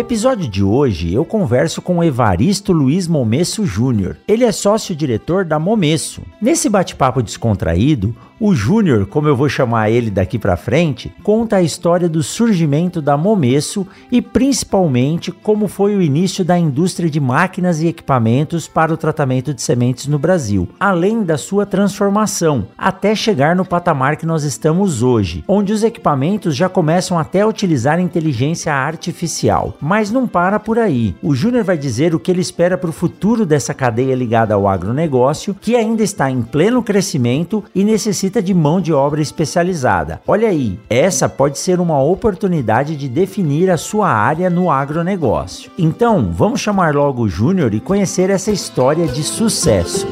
Episódio de hoje, eu converso com Evaristo Luiz Momesso Júnior. Ele é sócio-diretor da Momesso. Nesse bate-papo descontraído, o Júnior, como eu vou chamar ele daqui para frente, conta a história do surgimento da Momesso e principalmente como foi o início da indústria de máquinas e equipamentos para o tratamento de sementes no Brasil, além da sua transformação, até chegar no patamar que nós estamos hoje, onde os equipamentos já começam até a utilizar inteligência artificial. Mas não para por aí. O Júnior vai dizer o que ele espera para o futuro dessa cadeia ligada ao agronegócio, que ainda está em pleno crescimento e necessita de mão de obra especializada. Olha aí, essa pode ser uma oportunidade de definir a sua área no agronegócio. Então, vamos chamar logo o Júnior e conhecer essa história de sucesso.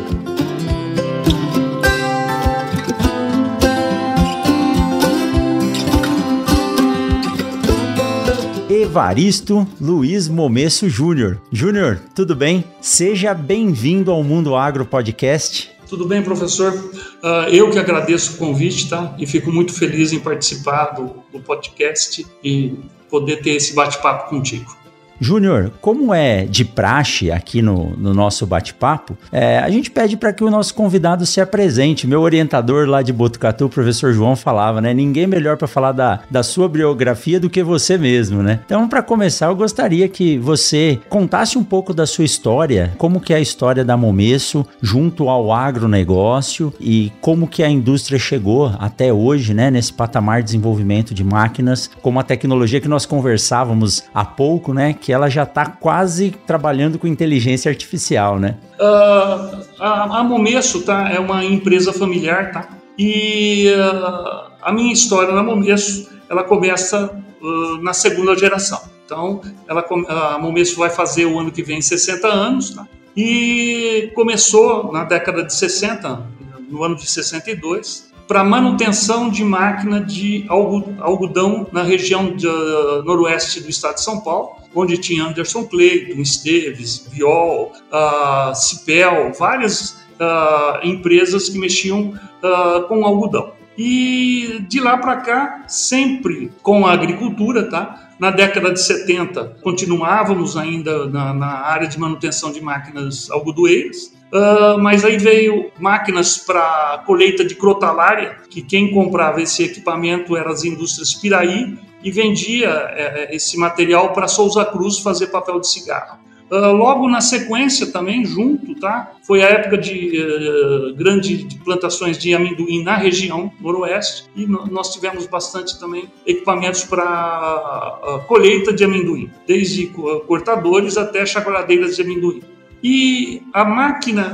Evaristo Luiz Momesso Júnior. Júnior, tudo bem? Seja bem-vindo ao Mundo Agro Podcast. Tudo bem, professor? Uh, eu que agradeço o convite, tá? E fico muito feliz em participar do, do podcast e poder ter esse bate-papo contigo. Júnior, como é de praxe aqui no, no nosso bate-papo, é, a gente pede para que o nosso convidado se apresente. Meu orientador lá de Botucatu, o professor João, falava, né? Ninguém melhor para falar da, da sua biografia do que você mesmo, né? Então, para começar, eu gostaria que você contasse um pouco da sua história, como que é a história da Momesso junto ao agronegócio e como que a indústria chegou até hoje, né? Nesse patamar de desenvolvimento de máquinas, como a tecnologia que nós conversávamos há pouco, né? Que ela já está quase trabalhando com inteligência artificial, né? Uh, a, a Momesso tá, é uma empresa familiar, tá? E uh, a minha história na Momesso, ela começa uh, na segunda geração. Então, ela, a Momesso vai fazer o ano que vem 60 anos, tá? E começou na década de 60, no ano de 62, para manutenção de máquina de algodão na região de, uh, noroeste do estado de São Paulo, onde tinha Anderson Clayton, Esteves, Viol, uh, Cipel, várias uh, empresas que mexiam uh, com algodão. E de lá para cá, sempre com a agricultura, tá? Na década de 70, continuávamos ainda na, na área de manutenção de máquinas algodoeiras, Uh, mas aí veio máquinas para colheita de crotalária, que quem comprava esse equipamento eram as indústrias Piraí e vendia é, esse material para Souza Cruz fazer papel de cigarro. Uh, logo na sequência também, junto, tá? Foi a época de uh, grande de plantações de amendoim na região noroeste e no, nós tivemos bastante também equipamentos para uh, colheita de amendoim, desde cortadores até chacoalhadeiras de amendoim. E a máquina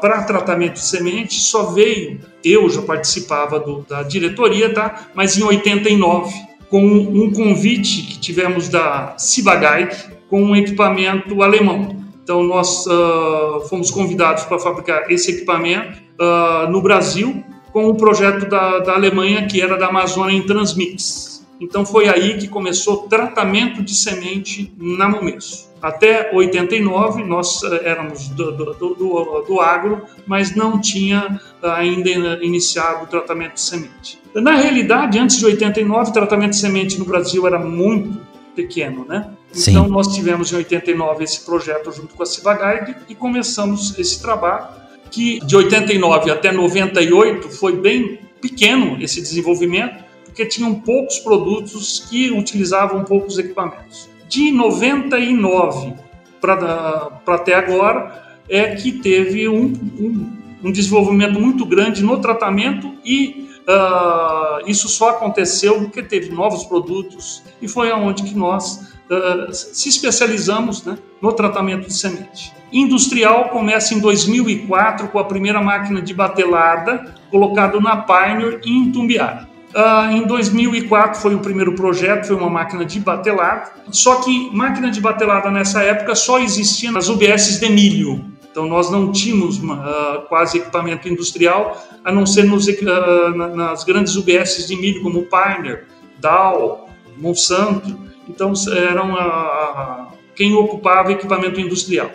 para tratamento de semente só veio, eu já participava do, da diretoria, tá? mas em 89, com um convite que tivemos da Cibagai com um equipamento alemão. Então, nós uh, fomos convidados para fabricar esse equipamento uh, no Brasil com o projeto da, da Alemanha, que era da Amazônia em Transmix. Então, foi aí que começou tratamento de semente na Momesso. Até 89 nós eh, éramos do, do, do, do agro, mas não tinha ainda iniciado o tratamento de semente. Na realidade, antes de 89, o tratamento de semente no Brasil era muito pequeno, né? Então nós tivemos em 89 esse projeto junto com a Civaguide e começamos esse trabalho que de 89 até 98 foi bem pequeno esse desenvolvimento, porque tinham poucos produtos que utilizavam poucos equipamentos. De 99 para até agora é que teve um, um, um, desenvolvimento muito grande no tratamento e uh, isso só aconteceu porque teve novos produtos e foi aonde que nós uh, se especializamos né, no tratamento de semente. Industrial começa em 2004 com a primeira máquina de batelada colocada na Pioneer em Tumbiara. Uh, em 2004 foi o primeiro projeto, foi uma máquina de batelada. Só que máquina de batelada nessa época só existia nas UBSs de milho. Então, nós não tínhamos uh, quase equipamento industrial, a não ser nos, uh, nas grandes UBS de milho, como Pioneer, Dow, Monsanto. Então, eram uh, quem ocupava equipamento industrial.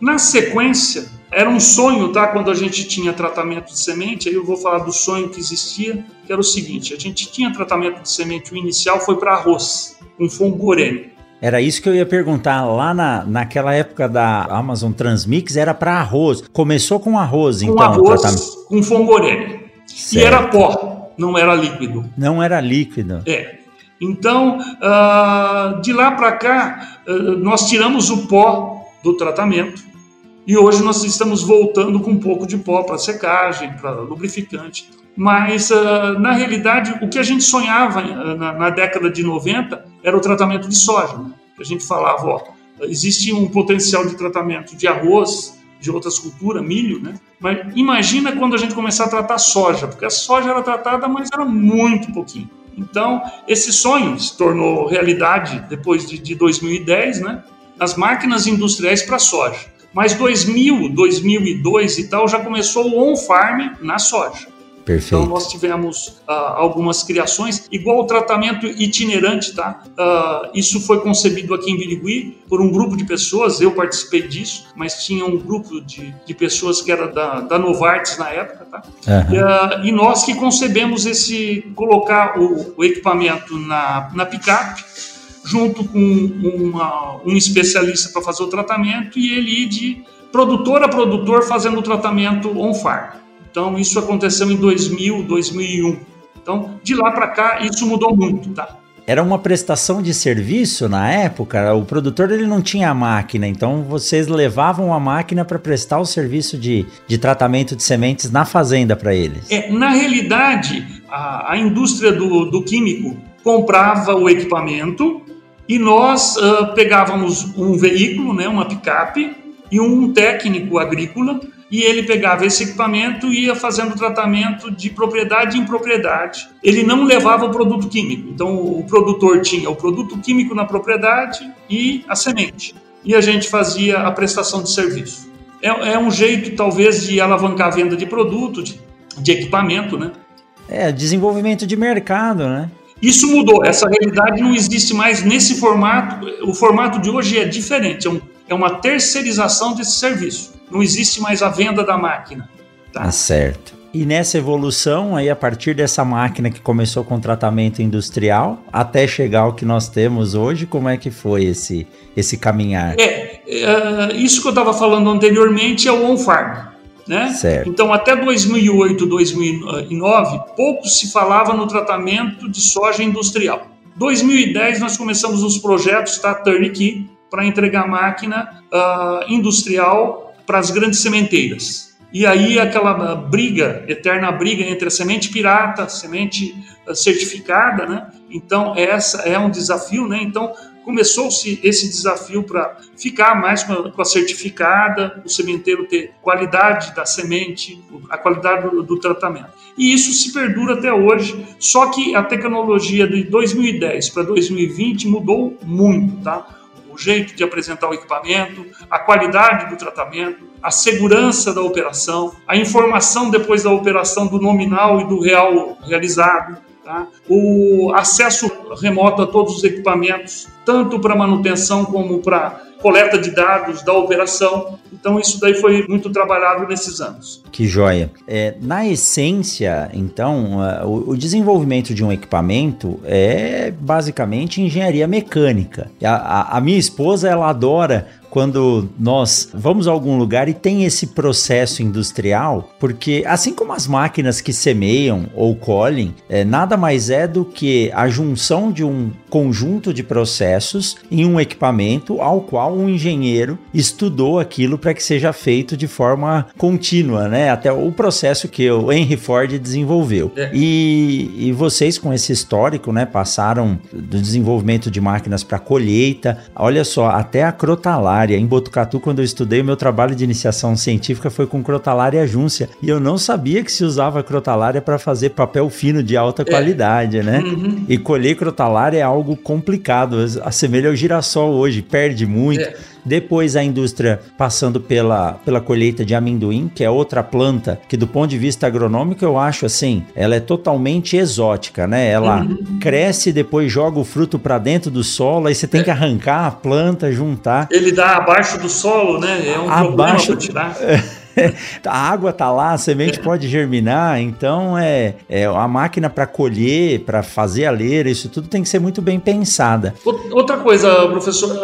Na sequência, era um sonho, tá? Quando a gente tinha tratamento de semente, aí eu vou falar do sonho que existia, que era o seguinte: a gente tinha tratamento de semente, o inicial foi para arroz, com fongorene. Era isso que eu ia perguntar. Lá na, naquela época da Amazon Transmix era para arroz. Começou com arroz, com então. Arroz, tratamento. Com fongorene. E era pó, não era líquido. Não era líquido. É. Então, uh, de lá para cá, uh, nós tiramos o pó do tratamento e hoje nós estamos voltando com um pouco de pó para secagem, para lubrificante. Mas, uh, na realidade, o que a gente sonhava na, na década de 90 era o tratamento de soja. Né? A gente falava, ó, existe um potencial de tratamento de arroz, de outras culturas, milho, né? Mas imagina quando a gente começar a tratar soja, porque a soja era tratada, mas era muito pouquinho. Então, esse sonho se tornou realidade depois de, de 2010, né? As máquinas industriais para soja. Mas 2000, 2002 e tal já começou o on-farm na soja. Perfeito. Então nós tivemos uh, algumas criações, igual o tratamento itinerante, tá? Uh, isso foi concebido aqui em Birigui por um grupo de pessoas, eu participei disso, mas tinha um grupo de, de pessoas que era da, da Novartis na época, tá? Uhum. Uh, e nós que concebemos esse, colocar o, o equipamento na, na picape, junto com uma, um especialista para fazer o tratamento e ele ir de produtor a produtor fazendo o tratamento on-farm. Então, isso aconteceu em 2000, 2001. Então, de lá para cá, isso mudou muito, tá? Era uma prestação de serviço na época. O produtor ele não tinha a máquina, então vocês levavam a máquina para prestar o serviço de, de tratamento de sementes na fazenda para eles. É, na realidade, a, a indústria do, do, químico comprava o equipamento e nós uh, pegávamos um veículo, né, uma picape, e um técnico agrícola e ele pegava esse equipamento e ia fazendo tratamento de propriedade em propriedade. Ele não levava o produto químico. Então o produtor tinha o produto químico na propriedade e a semente. E a gente fazia a prestação de serviço. É, é um jeito, talvez, de alavancar a venda de produto, de, de equipamento, né? É, desenvolvimento de mercado, né? Isso mudou. Essa realidade não existe mais nesse formato. O formato de hoje é diferente. É, um, é uma terceirização desse serviço não existe mais a venda da máquina. Tá, tá certo. E nessa evolução, aí a partir dessa máquina que começou com tratamento industrial, até chegar ao que nós temos hoje, como é que foi esse, esse caminhar? É, é isso que eu estava falando anteriormente é o on-farm. Né? Certo. Então, até 2008, 2009, pouco se falava no tratamento de soja industrial. 2010, nós começamos os projetos tá, Turnkey para entregar máquina uh, industrial para as grandes sementeiras. E aí aquela briga, eterna briga entre a semente pirata, a semente eh, certificada, né? Então essa é um desafio, né? Então começou-se esse desafio para ficar mais com a, certificada, o sementeiro ter qualidade da semente, a qualidade do, do, tratamento. E isso se perdura até hoje, só que a tecnologia de 2010 para 2020 mudou muito, tá? O jeito de apresentar o equipamento, a qualidade do tratamento, a segurança da operação, a informação depois da operação do nominal e do real realizado, tá? o acesso remoto a todos os equipamentos, tanto para manutenção como para coleta de dados da operação. Então, isso daí foi muito trabalhado nesses anos. Que joia. É, na essência, então, o, o, desenvolvimento de um equipamento é basicamente engenharia mecânica. A, a, a minha esposa, ela adora quando nós vamos a algum lugar e tem esse processo industrial, porque assim como as máquinas que semeiam ou colhem, é, nada mais é do que a junção de um conjunto de processos em um equipamento ao qual um engenheiro estudou aquilo para que seja feito de forma contínua, né? Até o processo que o Henry Ford desenvolveu. É. E, e vocês com esse histórico, né, passaram do desenvolvimento de máquinas para colheita, olha só, até a crotalar Em Botucatu, quando eu estudei, o meu trabalho de iniciação científica foi com crotalária júncia. E eu não sabia que se usava crotalária para fazer papel fino de alta é. qualidade, né? Uhum. E colher crotalária é algo complicado. Assemelha ao girassol hoje, perde muito. É. depois a indústria passando pela, pela colheita de amendoim, que é outra planta que do ponto de vista agronômico eu acho assim, ela é totalmente exótica, né? Ela uhum. cresce depois joga o fruto para dentro do solo, aí você tem é. que arrancar a planta, juntar. Ele dá abaixo do solo, né? É um abaixo... problema tirar. a água tá lá, a semente pode germinar, então é, é a máquina para colher, para fazer a leira, isso tudo tem que ser muito bem pensada. Outra coisa, professor,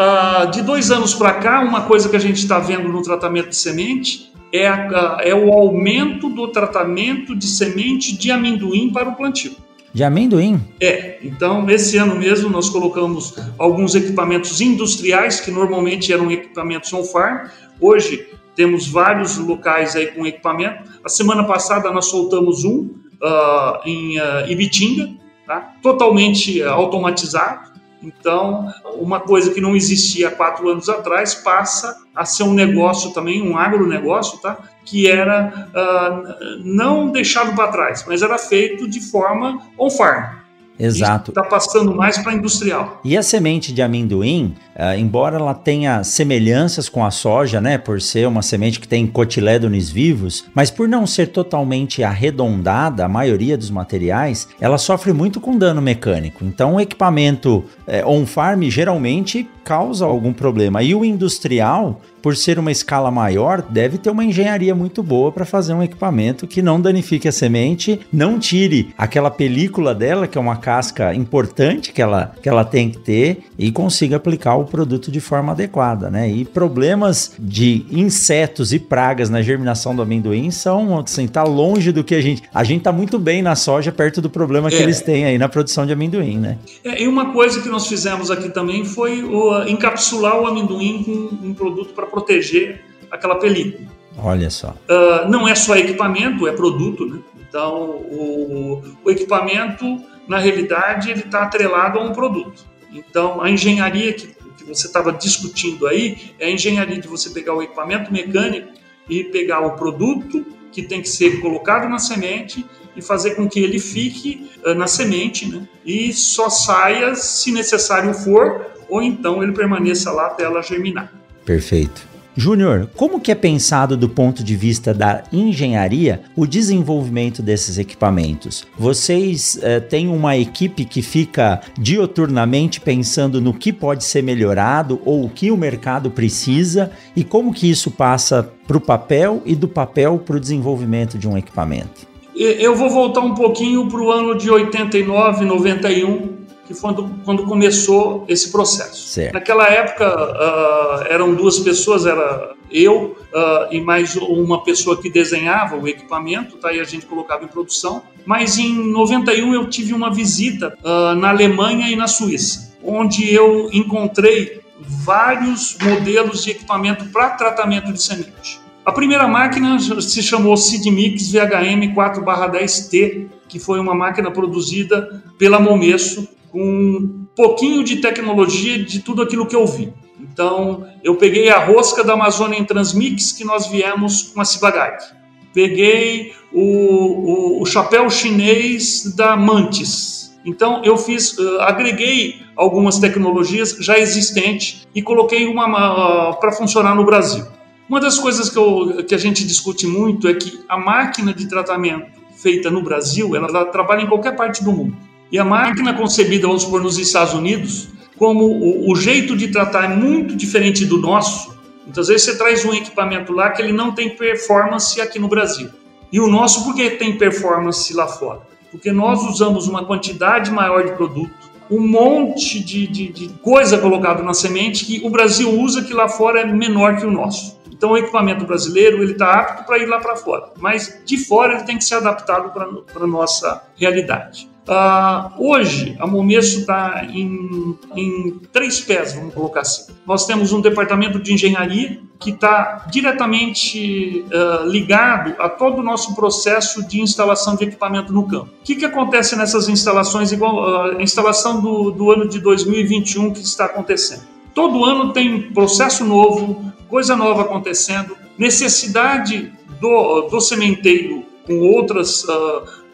de dois anos para cá, uma coisa que a gente está vendo no tratamento de semente é, a, é o aumento do tratamento de semente de amendoim para o plantio. De amendoim? É, então esse ano mesmo nós colocamos alguns equipamentos industriais que normalmente eram equipamentos on-farm. Hoje temos vários locais aí com equipamento. A semana passada nós soltamos um uh, em uh, Ibitinga, tá? totalmente automatizado. Então, uma coisa que não existia há quatro anos atrás passa a ser um negócio também, um agronegócio, tá? que era uh, não deixado para trás, mas era feito de forma on-farm. Exato. Está passando mais para industrial. E a semente de amendoim, uh, embora ela tenha semelhanças com a soja, né, por ser uma semente que tem cotilédones vivos, mas por não ser totalmente arredondada, a maioria dos materiais, ela sofre muito com dano mecânico. Então, o equipamento é, on-farm geralmente causa algum problema. E o industrial, por ser uma escala maior, deve ter uma engenharia muito boa para fazer um equipamento que não danifique a semente, não tire aquela película dela, que é uma casca importante que ela, que ela tem que ter, e consiga aplicar o produto de forma adequada, né? E problemas de insetos e pragas na germinação do amendoim são, assim, tá longe do que a gente. A gente tá muito bem na soja perto do problema é. que eles têm aí na produção de amendoim, né? É, e uma coisa que nós fizemos aqui também foi o, encapsular o amendoim com um produto para proteger aquela película. Olha só. Uh, não é só equipamento, é produto, né? Então, o, o equipamento, na realidade, ele está atrelado a um produto. Então, a engenharia que, que você estava discutindo aí é a engenharia de você pegar o equipamento mecânico e pegar o produto que tem que ser colocado na semente e fazer com que ele fique uh, na semente, né? E só saia se necessário for, ou então ele permaneça lá até ela germinar. Perfeito. Júnior, como que é pensado do ponto de vista da engenharia o desenvolvimento desses equipamentos? Vocês eh, têm uma equipe que fica dioturnamente pensando no que pode ser melhorado ou o que o mercado precisa e como que isso passa para o papel e do papel para o desenvolvimento de um equipamento? Eu vou voltar um pouquinho para o ano de 89, 91, que foi quando, começou esse processo. Certo. Naquela época uh, eram duas pessoas, era eu uh, e mais uma pessoa que desenhava o equipamento, tá? E a gente colocava em produção. Mas em 91 eu tive uma visita uh, na Alemanha e na Suíça, onde eu encontrei vários modelos de equipamento para tratamento de semente. A primeira máquina se chamou Sidmix VHM 4/10T, que foi uma máquina produzida pela Momesso com um pouquinho de tecnologia de tudo aquilo que eu vi. Então, eu peguei a rosca da Amazônia em Transmix que nós viemos com a Cibagai. Peguei o, o, o, chapéu chinês da Mantis. Então, eu fiz, uh, agreguei algumas tecnologias já existentes e coloquei uma uh, para funcionar no Brasil. Uma das coisas que, eu, que a gente discute muito é que a máquina de tratamento feita no Brasil, ela trabalha em qualquer parte do mundo. E a máquina concebida, vamos supor, nos Estados Unidos, como o, o jeito de tratar é muito diferente do nosso, muitas vezes você traz um equipamento lá que ele não tem performance aqui no Brasil. E o nosso, por que tem performance lá fora? Porque nós usamos uma quantidade maior de produto, um monte de, de, de coisa colocado na semente que o Brasil usa que lá fora é menor que o nosso. Então o equipamento brasileiro ele está apto para ir lá para fora, mas de fora ele tem que ser adaptado para a nossa realidade. Uh, hoje, a Momesso está em, em, três pés, vamos colocar assim. Nós temos um departamento de engenharia que está diretamente uh, ligado a todo o nosso processo de instalação de equipamento no campo. O que, que acontece nessas instalações, igual uh, a instalação do, do ano de 2021 que está acontecendo? Todo ano tem processo novo, coisa nova acontecendo, necessidade do, do sementeiro com outras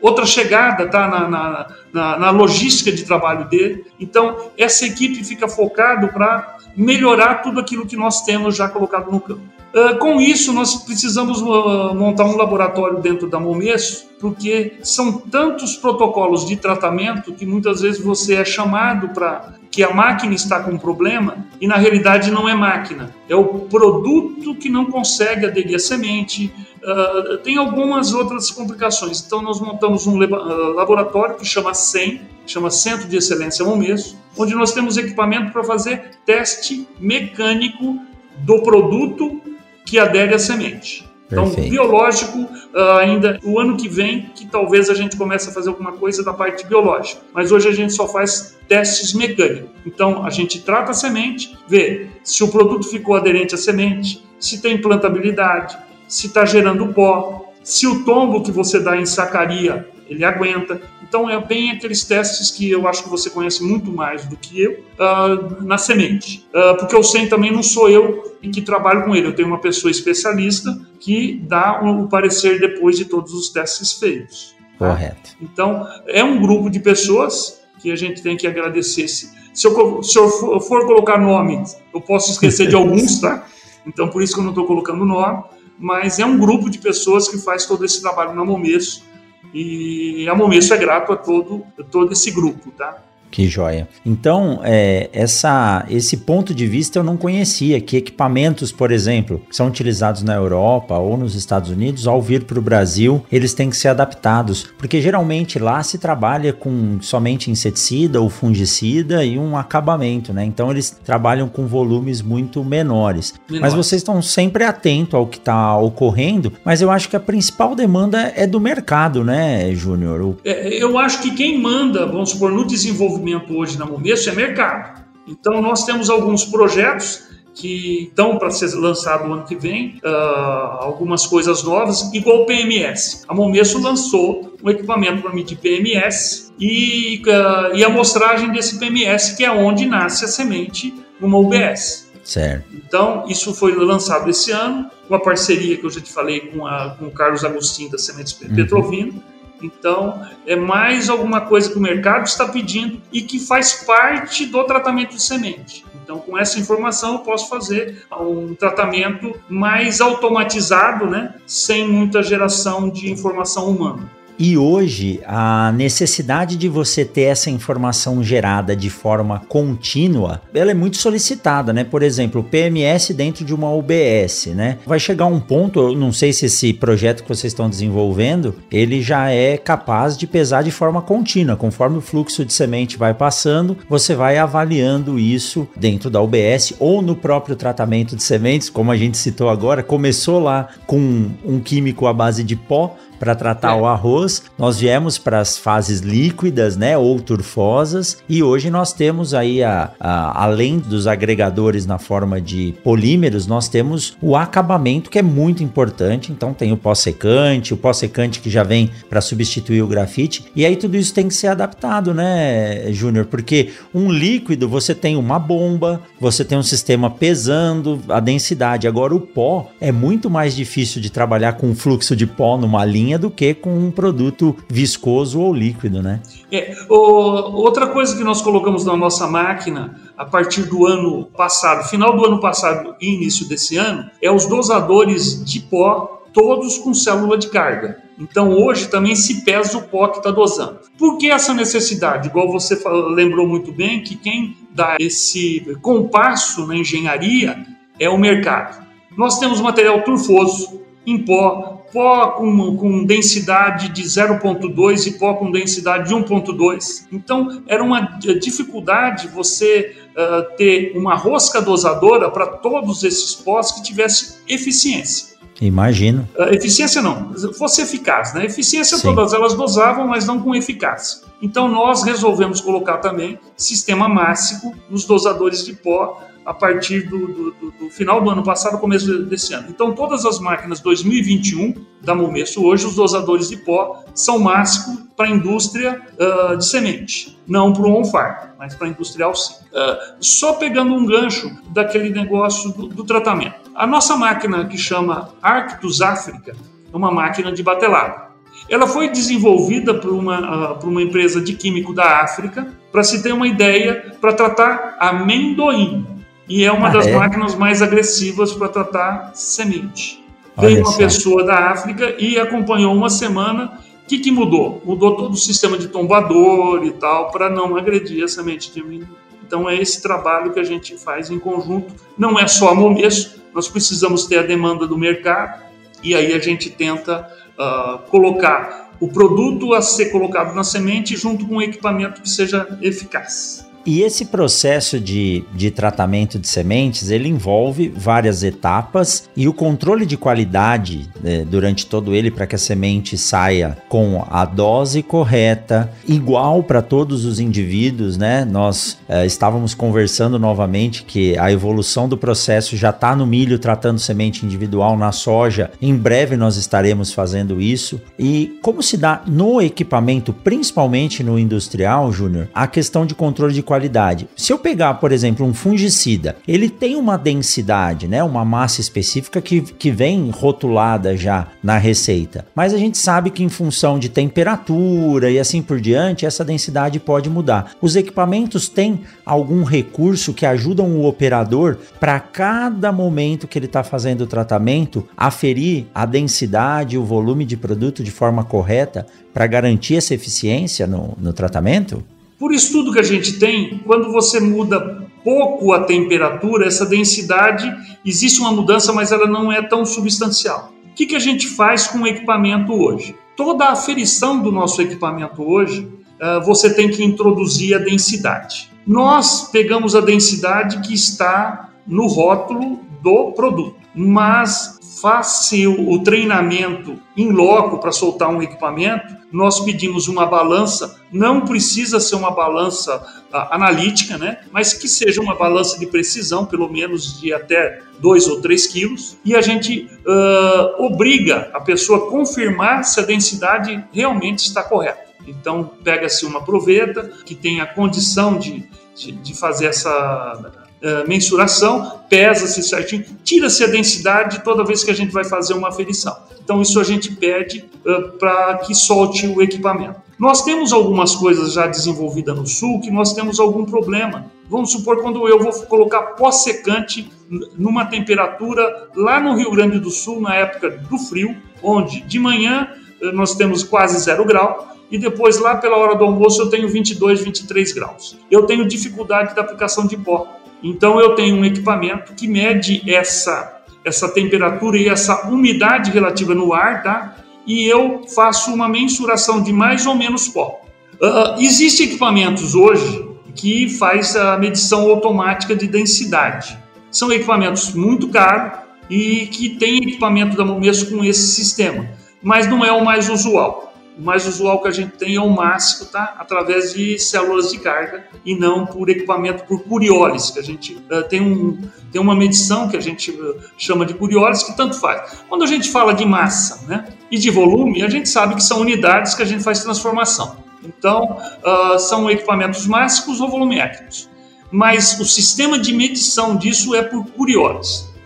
outra chegada tá, na, na, na, na logística de trabalho dele. Então, essa equipe fica focado para melhorar tudo aquilo que nós temos já colocado no campo. Uh, com isso, nós precisamos uh, montar um laboratório dentro da Momesso, porque são tantos protocolos de tratamento que muitas vezes você é chamado para que a máquina está com um problema e na realidade não é máquina, é o produto que não consegue aderir à semente. Uh, tem algumas outras complicações. Então, nós montamos um laboratório que chama CEM, chama Centro de Excelência Momesso, onde nós temos equipamento para fazer teste mecânico do produto que adere à semente. Então, Perfeito. biológico, uh, ainda o ano que vem, que talvez a gente comece a fazer alguma coisa da parte biológica. Mas hoje a gente só faz testes mecânicos. Então, a gente trata a semente, vê se o produto ficou aderente à semente, se tem plantabilidade, se está gerando pó, se o tombo que você dá em sacaria ele aguenta. Então, é bem aqueles testes que eu acho que você conhece muito mais do que eu uh, na semente. Uh, porque o SEM também não sou eu que trabalho com ele, eu tenho uma pessoa especialista que dá o um parecer depois de todos os testes feitos. Correto. Então, é um grupo de pessoas que a gente tem que agradecer. Se, eu, se eu for, for colocar nome, eu posso esquecer de alguns, tá? Então, por isso que eu não estou colocando nome mas é um grupo de pessoas que faz todo esse trabalho na Momesso e a Momesso é grato a todo, a todo esse grupo, tá? Que joia. Então, é, essa, esse ponto de vista eu não conhecia, que equipamentos, por exemplo, que são utilizados na Europa ou nos Estados Unidos, ao vir para o Brasil, eles têm que ser adaptados, porque geralmente lá se trabalha com somente inseticida ou fungicida e um acabamento, né? Então eles trabalham com volumes muito menores. Menor. Mas vocês estão sempre atentos ao que está ocorrendo, mas eu acho que a principal demanda é do mercado, né, Júnior? É, eu acho que quem manda, vamos supor, no desenvolvimento desenvolvimento hoje na Momesso é mercado. Então, nós temos alguns projetos que estão para ser lançado o ano que vem, uh, algumas coisas novas, igual o PMS. A Momesso lançou um equipamento para medir PMS e, uh, e a amostragem desse PMS, que é onde nasce a semente numa UBS. Certo. Então, isso foi lançado esse ano, com a parceria que eu já te falei com, a, com o Carlos Agostinho da Sementes uhum. Petrovino. Então, é mais alguma coisa que o mercado está pedindo e que faz parte do tratamento de semente. Então, com essa informação, eu posso fazer um tratamento mais automatizado, né? sem muita geração de informação humana. E hoje a necessidade de você ter essa informação gerada de forma contínua, ela é muito solicitada, né? Por exemplo, PMS dentro de uma UBS, né? Vai chegar um ponto, eu não sei se esse projeto que vocês estão desenvolvendo, ele já é capaz de pesar de forma contínua, conforme o fluxo de semente vai passando, você vai avaliando isso dentro da UBS ou no próprio tratamento de sementes, como a gente citou agora, começou lá com um químico à base de pó, para tratar é. o arroz. Nós viemos para as fases líquidas, né, ou turfosas, e hoje nós temos aí a, a, além dos agregadores na forma de polímeros, nós temos o acabamento que é muito importante. Então tem o pó-secante, o pó-secante que já vem para substituir o grafite. E aí tudo isso tem que ser adaptado, né, Júnior? Porque um líquido você tem uma bomba, você tem um sistema pesando a densidade. Agora o pó é muito mais difícil de trabalhar com o fluxo de pó numa linha linha do que com um produto viscoso ou líquido, né? É, o, outra coisa que nós colocamos na nossa máquina a partir do ano passado, final do ano passado e início desse ano, é os dosadores de pó todos com célula de carga. Então hoje também se pesa o pó que está dosando. Por que essa necessidade? Igual você lembrou muito bem que quem dá esse compasso na engenharia é o mercado. Nós temos material turfoso em pó, pó com, com densidade de 0,2 e pó com densidade de 1,2. Então, era uma dificuldade você uh, ter uma rosca dosadora para todos esses pós que tivesse eficiência. Imagino. Uh, eficiência não, fosse eficaz, né? Eficiência Sim. todas elas dosavam, mas não com eficácia. Então nós resolvemos colocar também sistema máximo nos dosadores de pó a partir do, do, do, final do ano passado, começo desse ano. Então, todas as máquinas 2021 da Momesso, hoje, os dosadores de pó são máximos para a indústria uh, de semente, não para o on-farm, mas para a industrial sim. Uh, só pegando um gancho daquele negócio do, do tratamento. A nossa máquina que chama Arctus Africa é uma máquina de batelado. Ela foi desenvolvida por uma, uh, por uma empresa de químico da África, para se ter uma ideia, para tratar amendoim. E é uma ah, das é? máquinas mais agressivas para tratar semente. Veio uma pessoa da África e acompanhou uma semana. O que, que mudou? Mudou todo o sistema de tombador e tal, para não agredir a semente de milho. Então é esse trabalho que a gente faz em conjunto. Não é só a Momesso, nós precisamos ter a demanda do mercado e aí a gente tenta uh, colocar o produto a ser colocado na semente junto com um equipamento que seja eficaz. E esse processo de, de tratamento de sementes, ele envolve várias etapas e o controle de qualidade né, durante todo ele para que a semente saia com a dose correta, igual para todos os indivíduos, né? Nós é, estávamos conversando novamente que a evolução do processo já está no milho tratando semente individual, na soja. Em breve nós estaremos fazendo isso. E como se dá no equipamento, principalmente no industrial, Júnior, a questão de controle de qualidade qualidade. Se eu pegar, por exemplo, um fungicida, ele tem uma densidade, né, uma massa específica que, que vem rotulada já na receita. Mas a gente sabe que em função de temperatura e assim por diante, essa densidade pode mudar. Os equipamentos têm algum recurso que ajudam o operador para cada momento que ele está fazendo o tratamento aferir a densidade, o volume de produto de forma correta para garantir essa eficiência no, no tratamento? Por estudo que a gente tem, quando você muda pouco a temperatura, essa densidade, existe uma mudança, mas ela não é tão substancial. O que, que a gente faz com o equipamento hoje? Toda a aferição do nosso equipamento hoje, uh, você tem que introduzir a densidade. Nós pegamos a densidade que está no rótulo do produto, mas faça o treinamento em loco para soltar um equipamento, nós pedimos uma balança, não precisa ser uma balança uh, analítica, né? mas que seja uma balança de precisão, pelo menos de até 2 ou 3 quilos, e a gente uh, obriga a pessoa a confirmar se a densidade realmente está correta. Então, pega-se uma proveta que tem a condição de, de, de fazer essa uh, mensuração, pesa-se certinho, tira-se a densidade toda vez que a gente vai fazer uma aferição. Então, isso a gente pede uh, para que solte o equipamento. Nós temos algumas coisas já desenvolvidas no sul que nós temos algum problema. Vamos supor quando eu vou colocar pó-secante numa temperatura lá no Rio Grande do Sul, na época do frio, onde de manhã nós temos quase zero grau, e depois lá pela hora do almoço eu tenho 22, 23 graus. Eu tenho dificuldade da aplicação de pó. Então eu tenho um equipamento que mede essa, essa temperatura e essa umidade relativa no ar, tá? E eu faço uma mensuração de mais ou menos pó. Uh, Existem equipamentos hoje que faz a medição automática de densidade. São equipamentos muito caros e que tem equipamento da Momesso com esse sistema, mas não é o mais usual. O mais usual que a gente tem é o máximo, tá? Através de células de carga e não por equipamento por Curiolise, que a gente uh, tem, um, tem uma medição que a gente uh, chama de Curiolise que tanto faz. Quando a gente fala de massa, né? E de volume, a gente sabe que são unidades que a gente faz transformação. Então, uh, são equipamentos máximos ou volumétricos. Mas o sistema de medição disso é por Curiolise.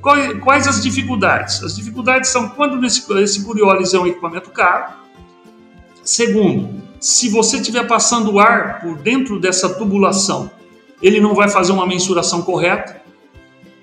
Quais as dificuldades? As dificuldades são quando esse, esse é um equipamento caro, Segundo, se você estiver passando ar por dentro dessa tubulação, ele não vai fazer uma mensuração correta.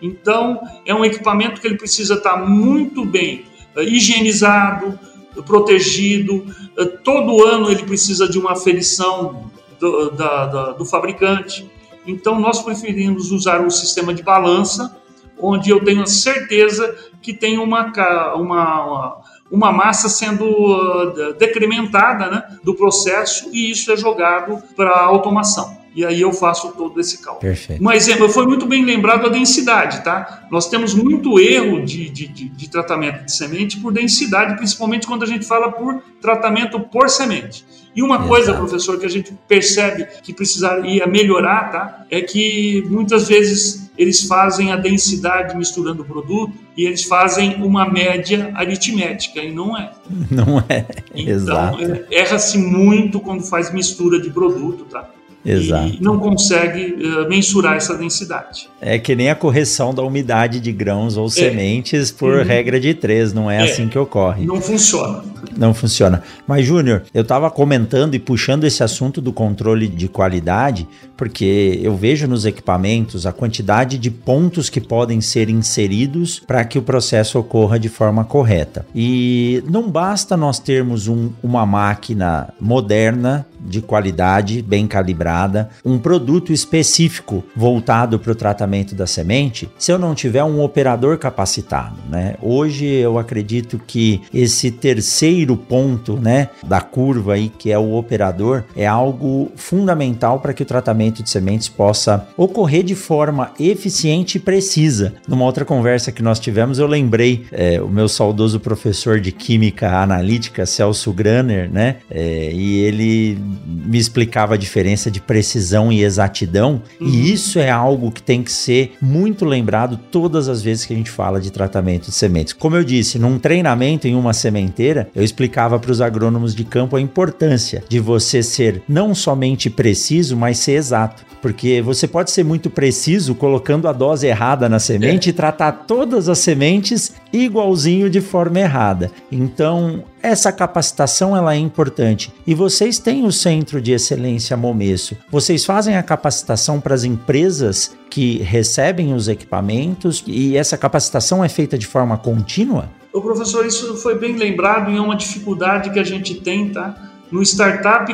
Então, é um equipamento que ele precisa estar muito bem uh, higienizado, protegido. Uh, todo ano ele precisa de uma aferição do, da, da, do fabricante. Então, nós preferimos usar um sistema de balança, onde eu tenho a certeza que tem uma, uma, uma uma massa sendo uh, decrementada né, do processo e isso é jogado para a automação. E aí eu faço todo esse cálculo. Perfeito. Mas é, foi muito bem lembrado a densidade, tá? Nós temos muito erro de, de, de, de tratamento de semente por densidade, principalmente quando a gente fala por tratamento por semente. E uma Exato. coisa, professor, que a gente percebe que precisaria melhorar, tá? É que muitas vezes eles fazem a densidade misturando o produto e eles fazem uma média aritmética e não é. Não é. Então, Exato. É, erra-se muito quando faz mistura de produto, tá? Exato. e não consegue uh, mensurar essa densidade. É que nem a correção da umidade de grãos ou é. sementes por uhum. regra de três, não é, é, assim que ocorre. Não funciona. Não funciona. Mas, Júnior, eu estava comentando e puxando esse assunto do controle de qualidade, porque eu vejo nos equipamentos a quantidade de pontos que podem ser inseridos para que o processo ocorra de forma correta. E não basta nós termos um, uma máquina moderna de qualidade, bem calibrada, um produto específico voltado para o tratamento da semente, se eu não tiver um operador capacitado, né? Hoje eu acredito que esse terceiro ponto, né, da curva aí, que é o operador, é algo fundamental para que o tratamento de sementes possa ocorrer de forma eficiente e precisa. Numa outra conversa que nós tivemos, eu lembrei é, o meu saudoso professor de química analítica, Celso Graner, né? É, e ele me explicava a diferença de precisão e exatidão, uhum. e isso é algo que tem que ser muito lembrado todas as vezes que a gente fala de tratamento de sementes. Como eu disse, num treinamento em uma sementeira, eu explicava para os agrônomos de campo a importância de você ser não somente preciso, mas ser exato. Porque você pode ser muito preciso colocando a dose errada na semente é. e tratar todas as sementes igualzinho de forma errada. Então, essa capacitação ela é importante. E vocês têm o Centro de Excelência Momesso. Vocês fazem a capacitação para as empresas que recebem os equipamentos e essa capacitação é feita de forma contínua? O professor, isso foi bem lembrado e é uma dificuldade que a gente tem, tá? no startup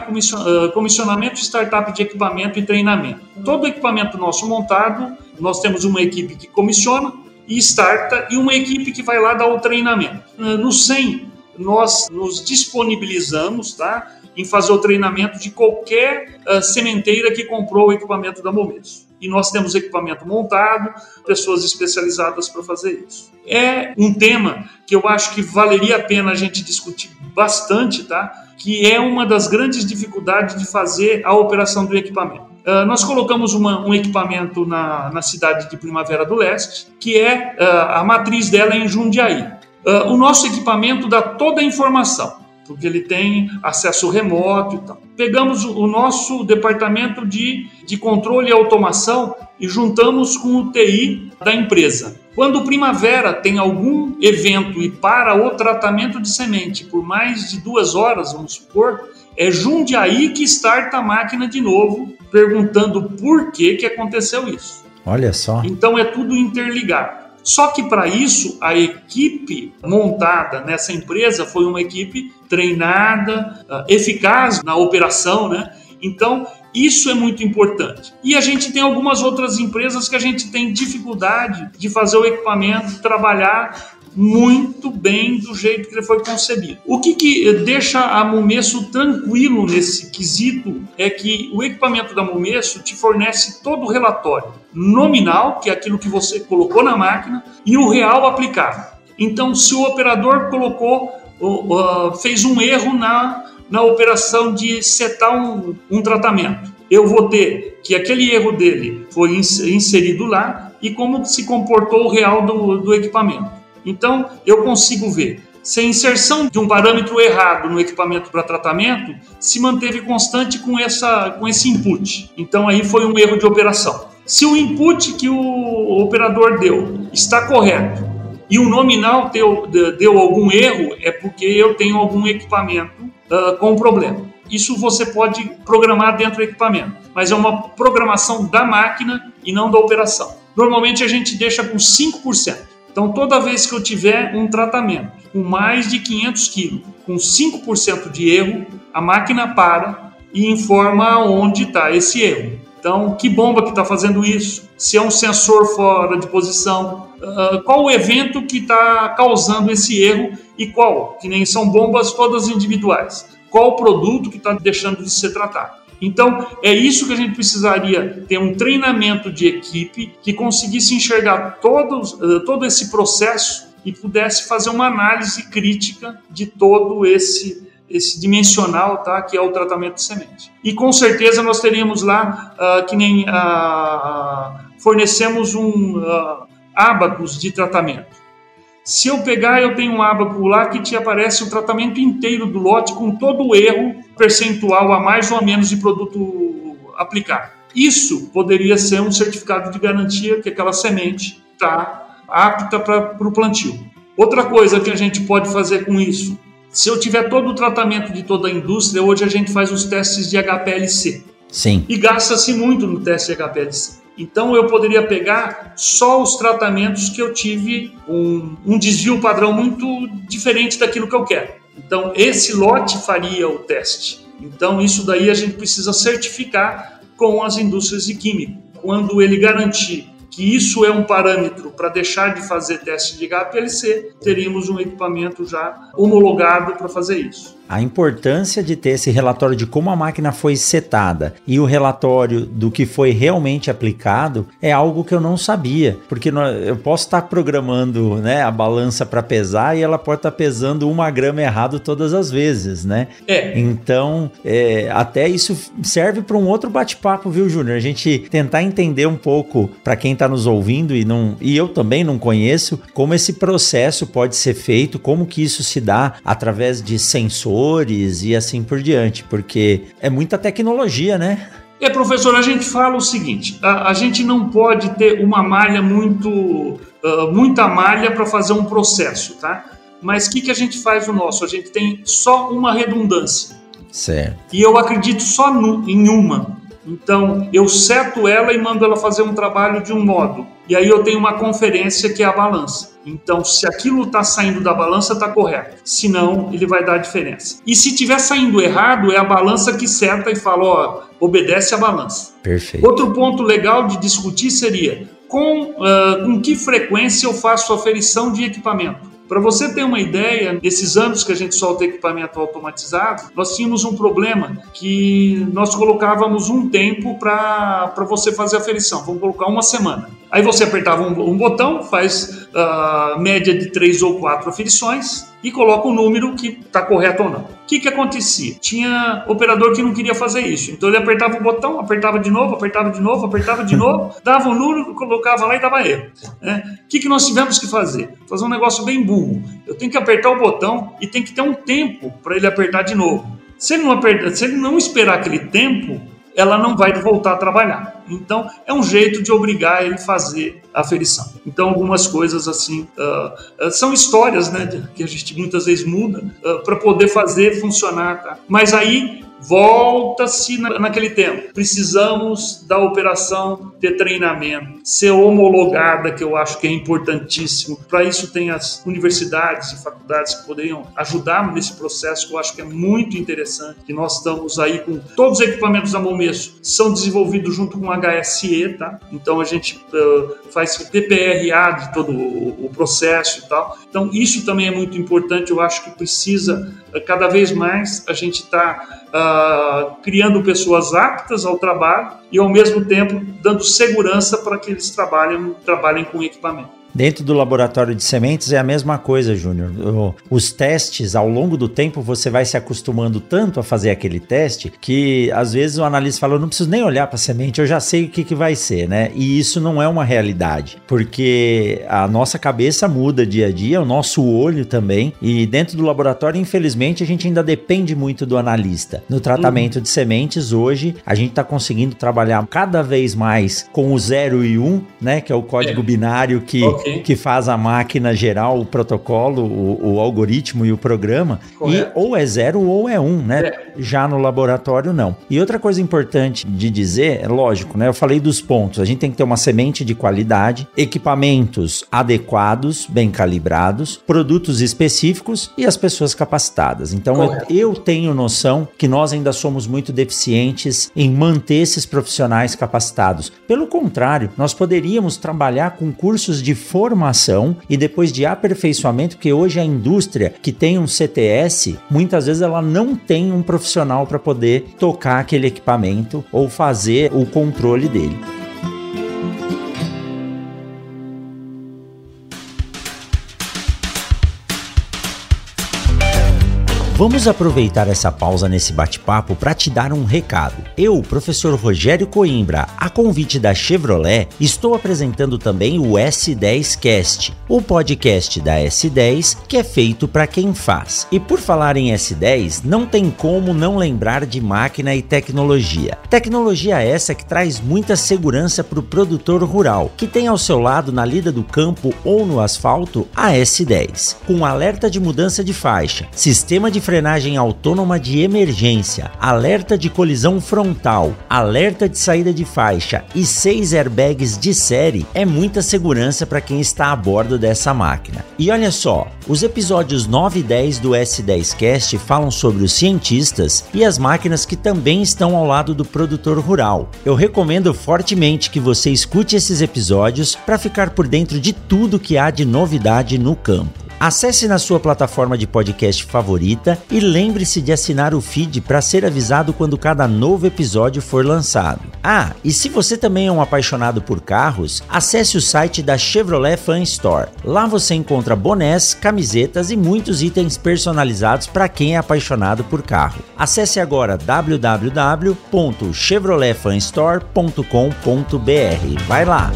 comissionamento startup de equipamento e treinamento. Todo equipamento nosso montado, nós temos uma equipe que comissiona e starta e uma equipe que vai lá dar o treinamento. No 100, nós nos disponibilizamos tá, em fazer o treinamento de qualquer uh, sementeira que comprou o equipamento da Momesso. E nós temos equipamento montado, pessoas especializadas para fazer isso. É um tema que eu acho que valeria a pena a gente discutir bastante, tá? que é uma das grandes dificuldades de fazer a operação do equipamento. Uh, nós colocamos uma, um equipamento na, na, cidade de Primavera do Leste, que é uh, a matriz dela é em Jundiaí. Uh, o nosso equipamento dá toda a informação, porque ele tem acesso remoto e tal. Pegamos o, o nosso departamento de, de controle e automação e juntamos com o TI da empresa. Quando Primavera tem algum evento e para o tratamento de semente por mais de duas horas, vamos supor, é Jundiaí que starta a máquina de novo, perguntando por que, que aconteceu isso. Olha só. Então é tudo interligado. Só que para isso, a equipe montada nessa empresa foi uma equipe treinada, ah, eficaz na operação, né? Então, isso é muito importante. E a gente tem algumas outras empresas que a gente tem dificuldade de fazer o equipamento trabalhar muito bem do jeito que ele foi concebido. O que, que deixa a Momesso tranquilo nesse quesito é que o equipamento da Momesso te fornece todo o relatório nominal, que é aquilo que você colocou na máquina, e o real aplicado. Então, se o operador colocou, fez um erro na, na operação de setar um, um tratamento, eu vou ter que aquele erro dele foi inserido lá e como se comportou o real do, do equipamento. Então, eu consigo ver se a inserção de um parâmetro errado no equipamento para tratamento se manteve constante com, essa, com esse input. Então, aí foi um erro de operação. Se o input que o operador deu está correto e o nominal deu, deu algum erro, é porque eu tenho algum equipamento uh, com problema. Isso você pode programar dentro do equipamento, mas é uma programação da máquina e não da operação. Normalmente a gente deixa com 5%. Então, toda vez que eu tiver um tratamento com mais de 500 quilos, com 5% de erro, a máquina para e informa onde está esse erro. Então, que bomba que está fazendo isso? Se é um sensor fora de posição? Uh, qual o evento que está causando esse erro e qual? Que nem são bombas todas individuais. Qual o produto que está deixando de ser tratado? Então, é isso que a gente precisaria ter um treinamento de equipe que conseguisse enxergar todos, eh, todo esse processo e pudesse fazer uma análise crítica de todo esse esse dimensional, tá, que é o tratamento de semente. E com certeza nós teríamos lá uh, que nem uh, fornecemos um uh, ábacos de tratamento. Se eu pegar, eu tenho um abaco lá que te aparece o tratamento inteiro do lote com todo o erro percentual a mais ou a menos de produto aplicar. Isso poderia ser um certificado de garantia que aquela semente está apta para o plantio. Outra coisa que a gente pode fazer com isso, se eu tiver todo o tratamento de toda a indústria, hoje a gente faz os testes de HPLC. Sim. E gasta-se muito no teste de HPLC. Então eu poderia pegar só os tratamentos que eu tive um, um desvio padrão muito diferente daquilo que eu quero. Então esse lote faria o teste. Então isso daí a gente precisa certificar com as indústrias de químico. Quando ele garantir que isso é um parâmetro para deixar de fazer teste de HPLC, teríamos um equipamento já homologado para fazer isso a importância de ter esse relatório de como a máquina foi setada e o relatório do que foi realmente aplicado é algo que eu não sabia, porque eu posso estar programando né, a balança para pesar e ela pode estar pesando uma grama errado todas as vezes, né? É. Então, é, até isso serve para um outro bate-papo, viu, Júnior? A gente tentar entender um pouco para quem está nos ouvindo e não e eu também não conheço como esse processo pode ser feito, como que isso se dá através de sensores e assim por diante, porque é muita tecnologia, né? É, professor, a gente fala o seguinte: a, a gente não pode ter uma malha muito, uh, muita malha para fazer um processo, tá? Mas o que, que a gente faz o nosso? A gente tem só uma redundância. Certo. E eu acredito só no, em uma. Então, eu seto ela e mando ela fazer um trabalho de um modo. E aí eu tenho uma conferência que é a balança. Então, se aquilo está saindo da balança, está correto. Se não, ele vai dar diferença. E se estiver saindo errado, é a balança que seta e fala, ó, obedece a balança. Perfeito. Outro ponto legal de discutir seria com, uh, com que frequência eu faço aferição de equipamento. Para você ter uma ideia, nesses anos que a gente solta equipamento automatizado, nós tínhamos um problema que nós colocávamos um tempo para você fazer a aferição. Vamos colocar uma semana. Aí você apertava um, um botão, faz uh, média de três ou quatro aferições e coloca o número que está correto ou não. O que, que acontecia? Tinha operador que não queria fazer isso. Então ele apertava o botão, apertava de novo, apertava de novo, apertava de novo, dava o número, colocava lá e dava erro. Né? O que, que nós tivemos que fazer? Fazer um negócio bem burro. Eu tenho que apertar o botão e tem que ter um tempo para ele apertar de novo. Se ele, não apertar, se ele não esperar aquele tempo, ela não vai voltar a trabalhar. Então, é um jeito de obrigar ele a fazer a aferição. Então, algumas coisas assim uh, uh, são histórias, né, que a gente muitas vezes muda uh, para poder fazer funcionar. Tá? Mas aí volta-se naquele tempo. Precisamos da operação ter treinamento, ser homologada, que eu acho que é importantíssimo. Para isso tem as universidades e faculdades que poderiam ajudar nesse processo, que eu acho que é muito interessante, que nós estamos aí com todos os equipamentos da Momesso, são desenvolvidos junto com o HSE, tá? Então a gente uh, faz PPRA de todo o, o processo e tal. Então isso também é muito importante, eu acho que precisa uh, cada vez mais a gente está uh, criando pessoas aptas ao trabalho e, ao mesmo tempo, dando segurança para que eles trabalhem, trabalhem com equipamento. Dentro do laboratório de sementes é a mesma coisa, Júnior. Os testes, ao longo do tempo, você vai se acostumando tanto a fazer aquele teste que às vezes o analista fala: eu não preciso nem olhar para a semente, eu já sei o que, que vai ser, né? E isso não é uma realidade, porque a nossa cabeça muda dia a dia, o nosso olho também. E dentro do laboratório, infelizmente, a gente ainda depende muito do analista. No tratamento uhum. de sementes, hoje, a gente está conseguindo trabalhar cada vez mais com o 0 e 1, um, né? Que é o código é. binário que. Okay okay. que faz a máquina gerar o protocolo, o, o algoritmo e o programa. Correto. E ou é zero ou é um, né? É. Já no laboratório, não. E outra coisa importante de dizer, é lógico, né? Eu falei dos pontos. A gente tem que ter uma semente de qualidade, equipamentos adequados, bem calibrados, produtos específicos e as pessoas capacitadas. Então eu, eu tenho noção que nós ainda somos muito deficientes em manter esses profissionais capacitados. Pelo contrário, nós poderíamos trabalhar com cursos de formação e depois de aperfeiçoamento, porque hoje a indústria que tem um CTS, muitas vezes ela não tem um profissional para poder tocar aquele equipamento ou fazer o controle dele. Vamos aproveitar essa pausa nesse bate-papo para te dar um recado. Eu, professor Rogério Coimbra, a convite da Chevrolet, estou apresentando também o S10 Cast, o podcast da S10 que é feito para quem faz. E por falar em S10, não tem como não lembrar de máquina e tecnologia. Tecnologia essa que traz muita segurança para o produtor rural, que tem ao seu lado na lida do campo ou no asfalto a S10, com alerta de mudança de faixa, sistema de frenagem autônoma de emergência, alerta de colisão frontal, alerta de saída de faixa e seis airbags de série é muita segurança para quem está a bordo dessa máquina. E olha só, os episódios 9 e 10 do S10Cast falam sobre os cientistas e as máquinas que também estão ao lado do produtor rural. Eu recomendo fortemente que você escute esses episódios para ficar por dentro de tudo que há de novidade no campo. Acesse na sua plataforma de podcast favorita e lembre-se de assinar o feed para ser avisado quando cada novo episódio for lançado. Ah, e se você também é um apaixonado por carros, acesse o site da Chevrolet Fan Store. Lá você encontra bonés, camisetas e muitos itens personalizados para quem é apaixonado por carro. Acesse agora www.chevroletfanstore.com.br. Vai lá!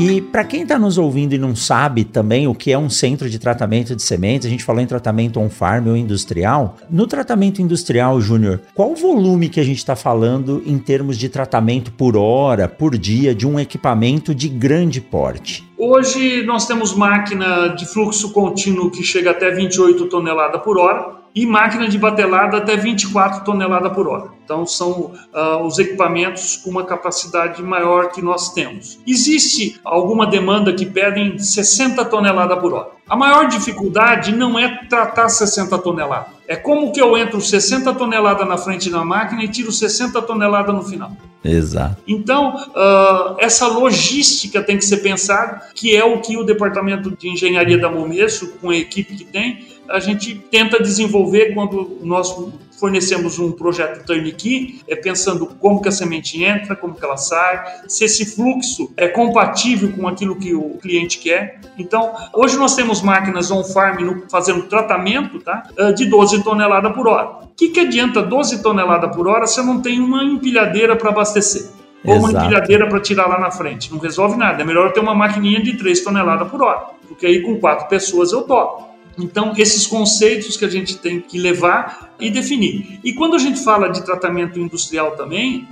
E para quem está nos ouvindo e não sabe também o que é um centro de tratamento de sementes, a gente falou em tratamento on-farm ou industrial. No tratamento industrial, Júnior, qual o volume que a gente está falando em termos de tratamento por hora, por dia, de um equipamento de grande porte? Hoje nós temos máquina de fluxo contínuo que chega até 28 toneladas por hora e máquina de batelada até 24 toneladas por hora. Então, são uh, os equipamentos com uma capacidade maior que nós temos. Existe alguma demanda que pedem 60 toneladas por hora. A maior dificuldade não é tratar 60 toneladas. É como que eu entro 60 toneladas na frente da máquina e tiro 60 toneladas no final. Exato. Então, uh, essa logística tem que ser pensada, que é o que o departamento de engenharia da Momesso, com a equipe que tem, a gente tenta desenvolver quando nós fornecemos um projeto turnkey, é pensando como que a semente entra, como que ela sai, se esse fluxo é compatível com aquilo que o cliente quer. Então, hoje nós temos máquinas on-farm fazendo tratamento tá, ah, de 12 toneladas por hora. O que, que adianta 12 toneladas por hora se eu não tenho uma empilhadeira para abastecer? Ou uma empilhadeira para tirar lá na frente. Não resolve nada. É melhor eu ter uma maquininha de 3 toneladas por hora. Porque aí com quatro pessoas eu topo. Então, esses conceitos que a gente tem que levar e definir. E quando a gente fala de tratamento industrial também,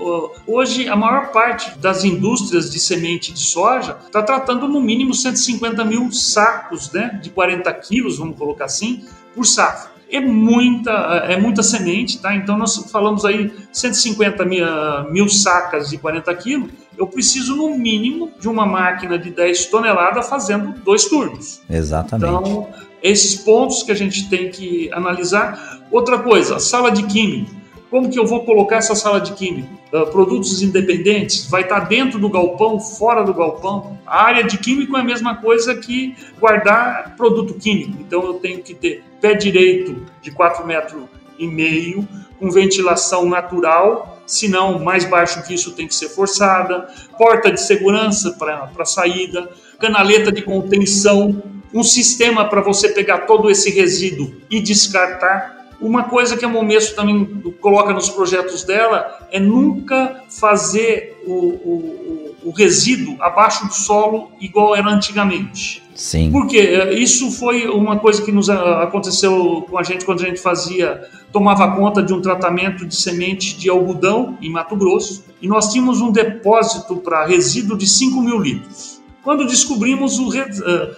hoje a maior parte das indústrias de semente de soja está tratando no mínimo 150 mil sacos né, de 40 quilos, vamos colocar assim, por safra é muita, é muita semente, tá? Então nós falamos aí 150 mil, mil sacas de 40 quilos. Eu preciso, no mínimo, de uma máquina de 10 toneladas fazendo dois turnos. Exatamente. Então, esses pontos que a gente tem que analisar. Outra coisa, sala de química. Como que eu vou colocar essa sala de química? Uh, produtos independentes? Vai estar dentro do galpão, fora do galpão? A área de químico é a mesma coisa que guardar produto químico. Então eu tenho que ter pé direito de 4 metros e meio, com ventilação natural, se não mais baixo que isso tem que ser forçada, porta de segurança para saída, canaleta de contenção um sistema para você pegar todo esse resíduo e descartar. Uma coisa que a Momesso também coloca nos projetos dela é nunca fazer o, o, o resíduo abaixo do solo igual era antigamente. Sim. Porque isso foi uma coisa que nos aconteceu com a gente quando a gente fazia, tomava conta de um tratamento de semente de algodão em Mato Grosso, e nós tínhamos um depósito para resíduo de 5 mil litros. Quando descobrimos, o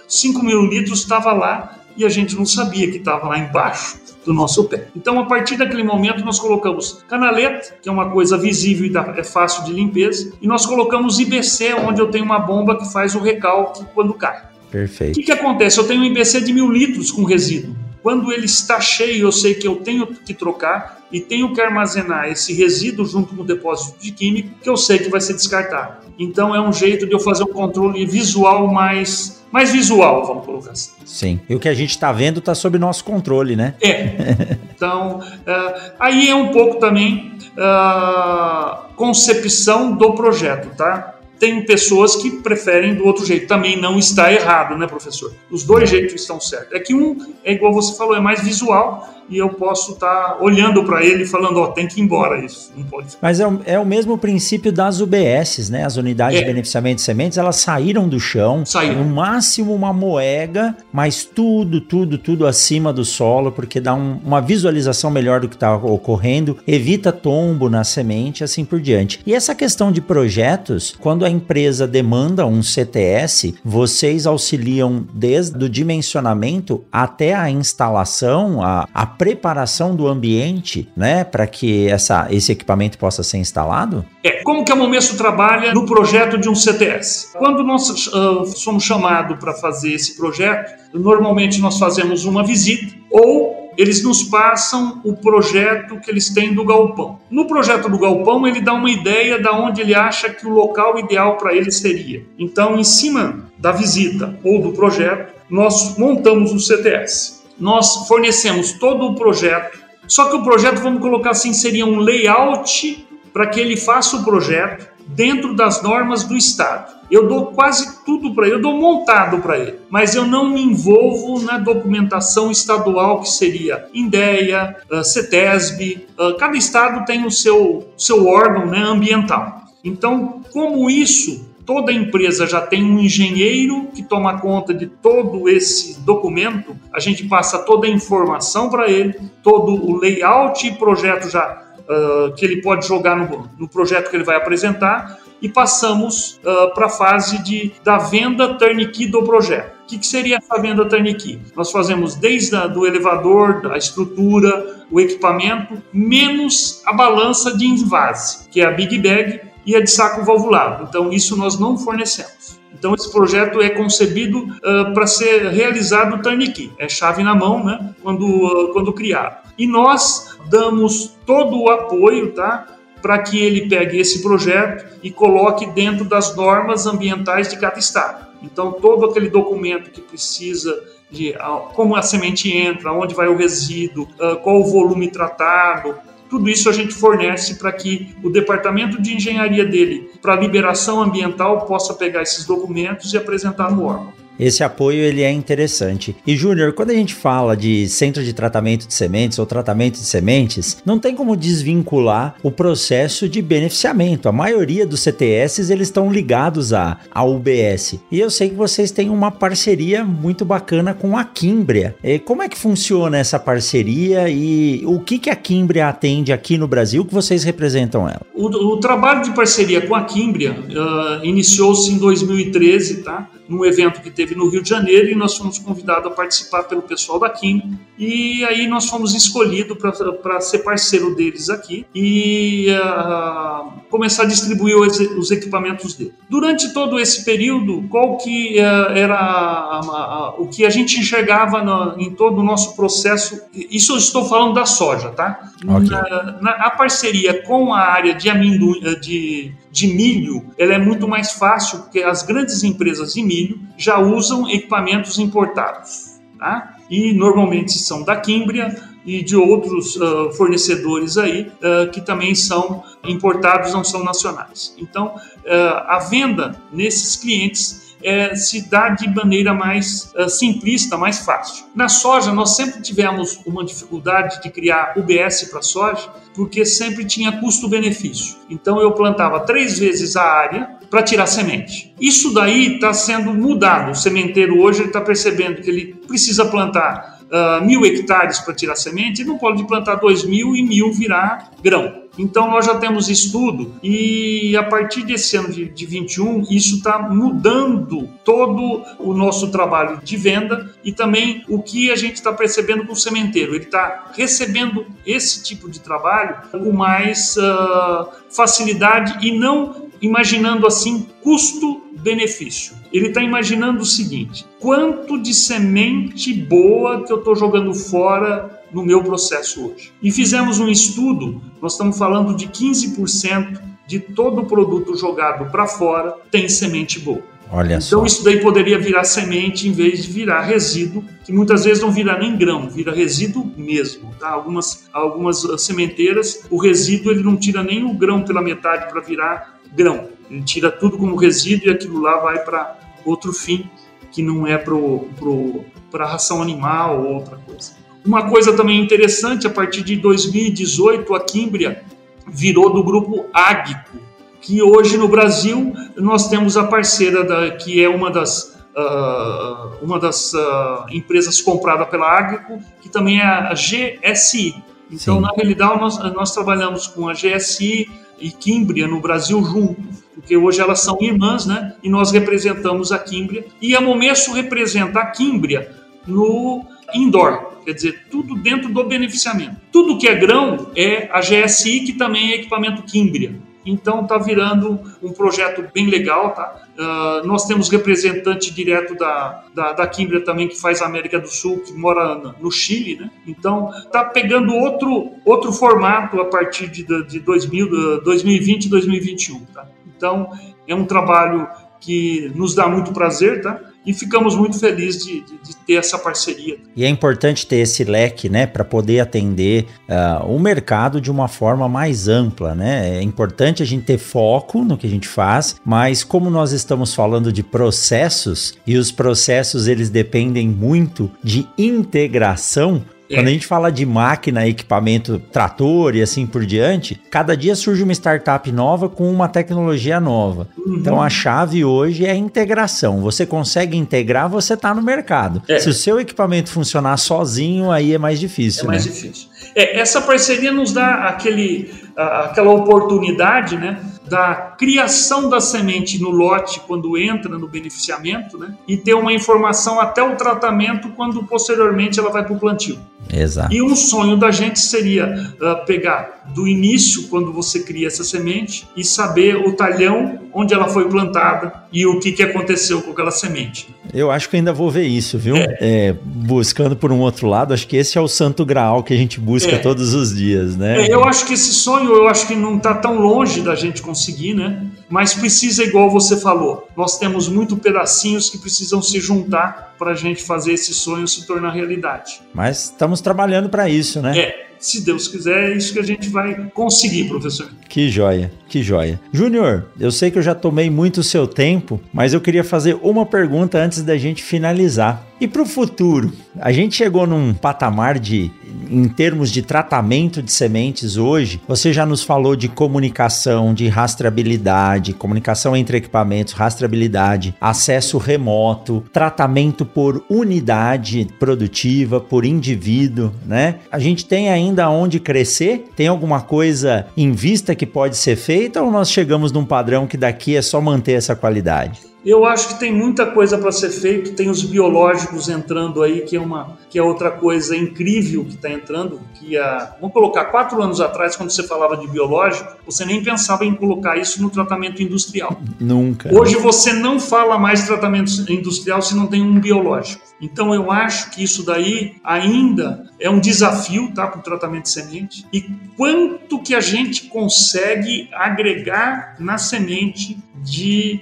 5 uh, mil litros estava lá e a gente não sabia que estava lá embaixo do nosso pé. Então, a partir daquele momento, nós colocamos canaleta, que é uma coisa visível e é fácil de limpeza, e nós colocamos IBC, onde eu tenho uma bomba que faz o recalque quando cai. Perfeito. O que, que acontece? Eu tenho um IBC de mil litros com resíduo. Quando ele está cheio, eu sei que eu tenho que trocar e tenho que armazenar esse resíduo junto com o depósito de químico, que eu sei que vai ser descartado. Então é um jeito de eu fazer um controle visual mais mais visual, vamos colocar assim. Sim. E o que a gente está vendo está sob nosso controle, né? É. Então, uh, aí é um pouco também uh, concepção do projeto, tá? Tem pessoas que preferem do outro jeito. Também não está errado, né, professor? Os dois jeitos estão certos. É que um, é igual você falou, é mais visual e eu posso estar tá olhando para ele e falando, ó, oh, tem que ir embora isso, não pode. Mas é o, é o mesmo princípio das UBSs, né? As unidades é. de beneficiamento de sementes, elas saíram do chão, saíram. no máximo uma moega, mas tudo, tudo, tudo acima do solo, porque dá um, uma visualização melhor do que está ocorrendo, evita tombo na semente, assim por diante. E essa questão de projetos, quando a empresa demanda um CTS, vocês auxiliam desde o dimensionamento até a instalação, a, a preparação do ambiente, né, para que essa, esse equipamento possa ser instalado? É, como que a Momesso trabalha no projeto de um CTS? Quando nós uh, somos chamados para fazer esse projeto, normalmente nós fazemos uma visita ou eles nos passam o projeto que eles têm do galpão. No projeto do galpão, ele dá uma ideia de onde ele acha que o local ideal para ele seria. Então, em cima da visita ou do projeto, nós montamos o CTS nós fornecemos todo o projeto. Só que o projeto, vamos colocar assim, seria um layout para que ele faça o projeto dentro das normas do Estado. Eu dou quase tudo para ele, eu dou montado para ele, mas eu não me envolvo na documentação estadual que seria INDEA, uh, CETESB, uh, cada estado tem o seu, seu órgão né, ambiental. Então, como isso toda empresa já tem um engenheiro que toma conta de todo esse documento, a gente passa toda a informação para ele, todo o layout e projeto já uh, que ele pode jogar no, no, projeto que ele vai apresentar e passamos uh, para a fase de, da venda turnkey do projeto. O que, que seria essa venda turnkey? Nós fazemos desde a, do elevador, da estrutura, o equipamento, menos a balança de invase, que é a Big Bag, e a de saco valvulado. Então, isso nós não fornecemos. Então, esse projeto é concebido uh, para ser realizado turnkey, é chave na mão, né, quando, uh, quando criado. E nós damos todo o apoio, tá, para que ele pegue esse projeto e coloque dentro das normas ambientais de cada estado. Então, todo aquele documento que precisa de como a semente entra, onde vai o resíduo, qual o volume tratado, tudo isso a gente fornece para que o departamento de engenharia dele, para liberação ambiental, possa pegar esses documentos e apresentar no órgão. Esse apoio ele é interessante. E Júnior, quando a gente fala de centro de tratamento de sementes ou tratamento de sementes, não tem como desvincular o processo de beneficiamento. A maioria dos CTS eles estão ligados à, à UBS. E eu sei que vocês têm uma parceria muito bacana com a Quimbria. E como é que funciona essa parceria e o que, que a Quimbria atende aqui no Brasil que vocês representam ela? O, o trabalho de parceria com a Quimbria uh, iniciou-se em 2013, tá? num evento que teve no Rio de Janeiro e nós fomos convidados a participar pelo pessoal da Kim e aí nós fomos escolhidos para ser parceiro deles aqui e uh, começar a distribuir os, os, equipamentos dele. Durante todo esse período, qual que uh, era a, a, a, o que a gente enxergava no, em todo o nosso processo? Isso eu estou falando da soja, tá? Okay. Na, na, a parceria com a área de amendoim, de de milho, ela é muito mais fácil porque as grandes empresas de milho já usam equipamentos importados, tá? E normalmente são da Quimbria e de outros uh, fornecedores aí uh, que também são importados, não são nacionais. Então, uh, a venda nesses clientes é, se dá de maneira mais uh, simplista, mais fácil. Na soja, nós sempre tivemos uma dificuldade de criar UBS para soja, porque sempre tinha custo-benefício. Então eu plantava três vezes a área para tirar semente. Isso daí está sendo mudado. O sementeiro hoje está percebendo que ele precisa plantar uh, mil hectares para tirar semente, e não pode plantar dois mil e mil virar grão. Então nós já temos estudo e a partir desse ano de, de 21 isso está mudando todo o nosso trabalho de venda e também o que a gente está percebendo com o sementeiro. Ele está recebendo esse tipo de trabalho com mais uh, facilidade e não imaginando assim custo-benefício. Ele está imaginando o seguinte: quanto de semente boa que eu estou jogando fora no meu processo hoje. E fizemos um estudo, nós estamos falando de 15% de todo o produto jogado para fora tem semente boa. Olha então só. isso daí poderia virar semente em vez de virar resíduo, que muitas vezes não vira nem grão, vira resíduo mesmo. Tá? Algumas, algumas sementeiras, o resíduo ele não tira nem o grão pela metade para virar grão. Ele tira tudo como resíduo e aquilo lá vai para outro fim que não é para ração animal ou outra coisa. Uma coisa também interessante, a partir de 2018, a Quimbria virou do grupo Ágico, que hoje no Brasil nós temos a parceira da, que é uma das, uh, uma das uh, empresas comprada pela Ágico, que também é a GSI. Então, Sim. na realidade, nós, nós trabalhamos com a GSI e Quimbria no Brasil junto, porque hoje elas são irmãs, né? E nós representamos a Quimbria. E a Momesso representa a Quimbria no indoor, quer dizer, tudo dentro do beneficiamento. Tudo que é grão é a GSI, que também é equipamento Quimbria. Então está virando um projeto bem legal, tá? Uh, nós temos representante direto da, da, da Kimbria também que faz América do Sul, que mora no Chile, né? Então está pegando outro, outro formato a partir de, de 2000, 2020 e 2021, tá? Então é um trabalho que nos dá muito prazer, tá? E ficamos muito felizes de, de, de, ter essa parceria. E é importante ter esse leque, né, para poder atender uh, o mercado de uma forma mais ampla, né? É importante a gente ter foco no que a gente faz, mas como nós estamos falando de processos e os processos eles dependem muito de integração, é. Quando a gente fala de máquina, equipamento, trator e assim por diante, cada dia surge uma startup nova com uma tecnologia nova. Uhum. Então a chave hoje é a integração. Você consegue integrar, você está no mercado. É. Se o seu equipamento funcionar sozinho, aí é mais difícil. É mais né? difícil. É, essa parceria nos dá aquele, aquela oportunidade, né? da criação da semente no lote quando entra no beneficiamento, né? E ter uma informação até o tratamento quando posteriormente ela vai para o plantio. Exato. E um sonho da gente seria uh, pegar do início, quando você cria essa semente, e saber o talhão onde ela foi plantada e o que, que aconteceu com aquela semente. Eu acho que ainda vou ver isso, viu? É. É, buscando por um outro lado, acho que esse é o santo graal que a gente busca é. todos os dias, né? É, eu acho que esse sonho, eu acho que não está tão longe da gente conseguir, né? Mas precisa, igual você falou, nós temos muito pedacinhos que precisam se juntar para a gente fazer esse sonho se tornar realidade. Mas estamos trabalhando para isso, né? É se Deus quiser, é isso que a gente vai conseguir, professor. Que joia, que joia. Júnior, eu sei que eu já tomei muito seu tempo, mas eu queria fazer uma pergunta antes da gente finalizar. E para o futuro? A gente chegou num patamar de, em termos de tratamento de sementes hoje, você já nos falou de comunicação, de rastreabilidade, comunicação entre equipamentos, rastreabilidade, acesso remoto, tratamento por unidade produtiva, por indivíduo, né? A gente tem ainda onde crescer? Tem alguma coisa em vista que pode ser feita ou nós chegamos num padrão que daqui é só manter essa qualidade? Eu acho que tem muita coisa para ser feito. Tem os biológicos entrando aí, que é uma, que é outra coisa incrível que está entrando. Que a, vamos colocar quatro anos atrás, quando você falava de biológico, você nem pensava em colocar isso no tratamento industrial. Nunca. Hoje você não fala mais de tratamento industrial se não tem um biológico. Então eu acho que isso daí ainda é um desafio, tá, para o tratamento de semente. E quanto que a gente consegue agregar na semente de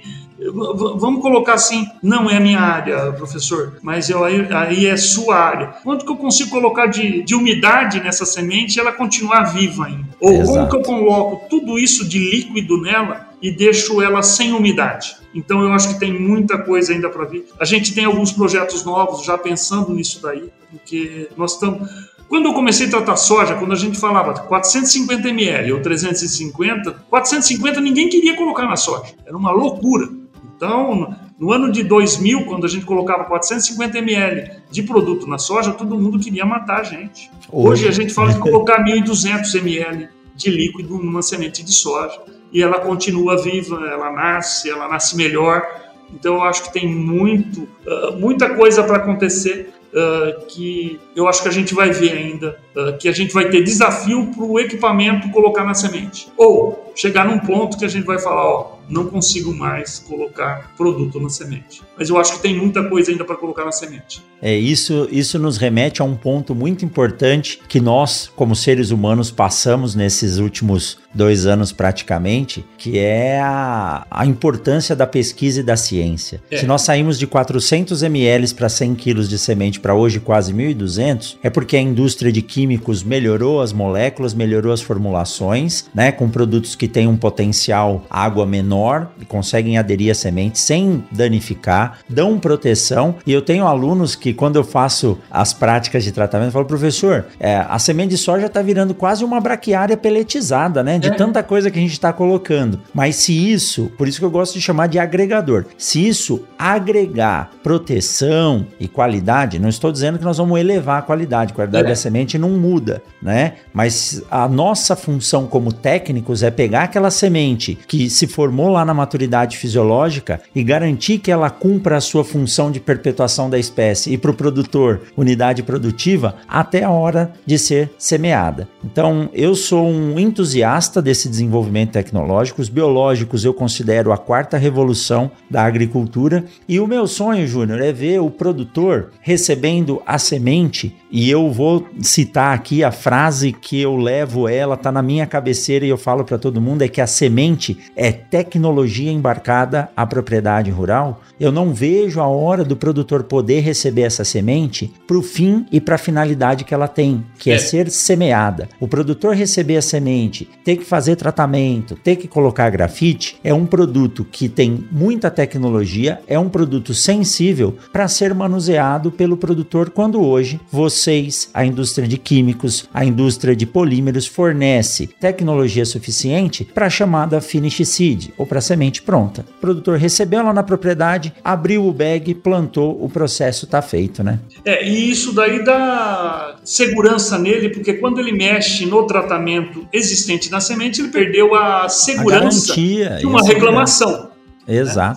Vamos colocar assim, não é a minha área, professor, mas eu, aí, é sua área. Quanto que eu consigo colocar de, de umidade nessa semente e ela continuar viva ainda? Ou Exato. como que eu coloco tudo isso de líquido nela e deixo ela sem umidade? Então eu acho que tem muita coisa ainda para vir. A gente tem alguns projetos novos já pensando nisso daí, porque nós estamos quando eu comecei a tratar soja, quando a gente falava 450 ml ou 350, 450 ninguém queria colocar na soja. Era uma loucura. Então, no ano de 2000, quando a gente colocava 450 ml de produto na soja, todo mundo queria matar a gente. Hoje, Hoje a gente fala de colocar 1.200 ml de líquido numa semente de soja e ela continua viva, ela nasce, ela nasce melhor. Então, eu acho que tem muito, uh, muita coisa para acontecer uh, que eu acho que a gente vai ver ainda que a gente vai ter desafio para o equipamento colocar na semente. Ou chegar num ponto que a gente vai falar, ó, não consigo mais colocar produto na semente. Mas eu acho que tem muita coisa ainda para colocar na semente. É isso, isso nos remete a um ponto muito importante que nós, como seres humanos, passamos nesses últimos dois anos praticamente, que é a, a importância da pesquisa e da ciência. É. Se nós saímos de 400 ml para 100 kg de semente para hoje quase 1.200, é porque a indústria de químicos melhorou as moléculas, melhorou as formulações, né, com produtos que têm um potencial água menor e conseguem aderir à semente sem danificar, dão proteção. E eu tenho alunos que, quando eu faço as práticas de tratamento, falam, professor, é, a semente de soja está virando quase uma braquiária peletizada, né? De é. tanta coisa que a gente está colocando. Mas se isso, por isso que eu gosto de chamar de agregador, se isso agregar proteção e qualidade, não estou dizendo que nós vamos elevar a qualidade, a qualidade é. da semente não muda, né? Mas a nossa função como técnicos é pegar aquela semente que se formou lá na maturidade fisiológica e garantir que ela cumpra a sua função de perpetuação da espécie e para o produtor, unidade produtiva, até a hora de ser semeada. Então, eu sou um entusiasta desse desenvolvimento tecnológico. Os biológicos eu considero a quarta revolução da agricultura e o meu sonho, Júnior, é ver o produtor recebendo a semente e eu vou citar aqui a frase que eu levo ela, tá na minha cabeceira e eu falo para todo mundo é que a semente é tecnologia embarcada à propriedade rural. Eu não vejo a hora do produtor poder receber essa semente para o fim e para a finalidade que ela tem, que é. é ser semeada. O produtor receber a semente, ter que fazer tratamento, ter que colocar grafite, é um produto que tem muita tecnologia, é um produto sensível para ser manuseado pelo produtor quando hoje vocês, a indústria de químicos, a indústria de polímeros fornece tecnologia suficiente para a chamada finish seed ou para semente pronta. O produtor recebeu ela na propriedade, abriu o bag, plantou, o processo está feito, né? É, e isso daí dá segurança nele, porque quando ele mexe no tratamento existente na semente, ele perdeu a segurança a garantia, de uma reclamação.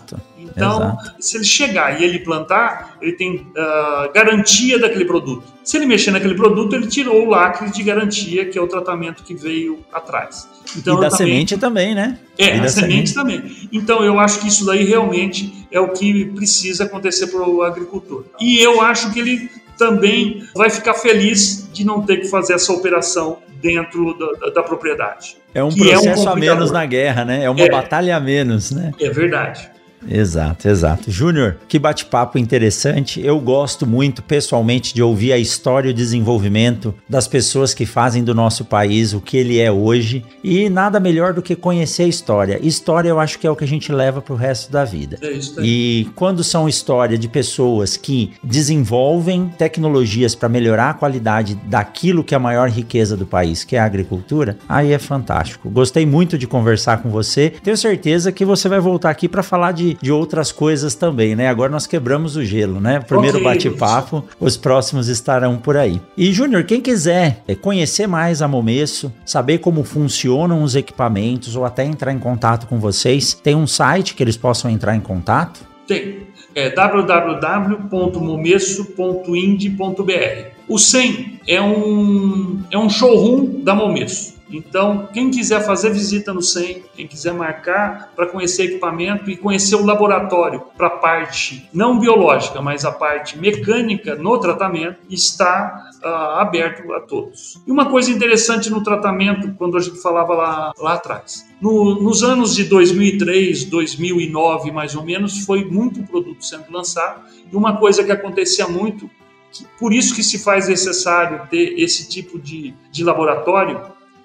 Né? Então, Exato. se ele chegar e ele plantar, ele tem uh, garantia daquele produto. Se ele mexer naquele produto, ele tirou o lacre de garantia, que é o tratamento que veio atrás. Então, e da também, semente também, né? É, da semente, semente também. Então, eu acho que isso daí realmente é o que precisa acontecer para o agricultor. E eu acho que ele também vai ficar feliz de não ter que fazer essa operação dentro da, da, da propriedade. É um processo é um a menos na guerra, né? É uma é, batalha a menos, né? É verdade. Exato, exato. Júnior, que bate-papo interessante. Eu gosto muito, pessoalmente, de ouvir a história e o desenvolvimento das pessoas que fazem do nosso país o que ele é hoje. E nada melhor do que conhecer a história. História eu acho que é o que a gente leva para o resto da vida. É isso aí. E quando são histórias de pessoas que desenvolvem tecnologias para melhorar a qualidade daquilo que é a maior riqueza do país, que é a agricultura, aí é fantástico. Gostei muito de conversar com você. Tenho certeza que você vai voltar aqui para falar de de, outras coisas também, né? Agora nós quebramos o gelo, né? Primeiro okay. bate-papo, os próximos estarão por aí. E Júnior, quem quiser é, conhecer mais a Momesso, saber como funcionam os equipamentos ou até entrar em contato com vocês, tem um site que eles possam entrar em contato? Tem. É www.momesso.ind.br. O SEM é um, é um showroom da Momesso. Então, quem quiser fazer visita no SEM, quem quiser marcar para conhecer equipamento e conhecer o laboratório para a parte não biológica, mas a parte mecânica no tratamento, está uh, aberto a todos. E uma coisa interessante no tratamento, quando a gente falava lá, lá atrás, no, nos anos de 2003, 2009 mais ou menos, foi muito produto sendo lançado. E uma coisa que acontecia muito, que, por isso que se faz necessário ter esse tipo de, de laboratório,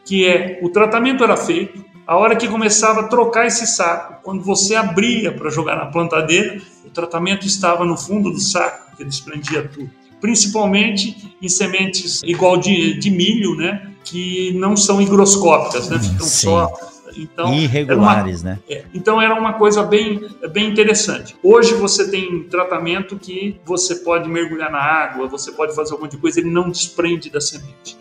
que é o tratamento era feito, a hora que começava a trocar esse saco, quando você abria para jogar na plantadeira, o tratamento estava no fundo do saco, que desprendia tudo. Principalmente em sementes igual de, de milho, né? Que não são higroscópicas, né? Ficam Sim. só então, irregulares, uma, né? É, então era uma coisa bem, bem interessante. Hoje você tem tratamento que você pode mergulhar na água, você pode fazer um monte de coisa, ele não desprende da semente.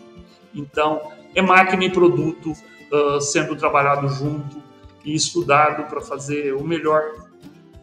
Então é máquina e produto uh, sendo trabalhado junto e estudado para fazer o melhor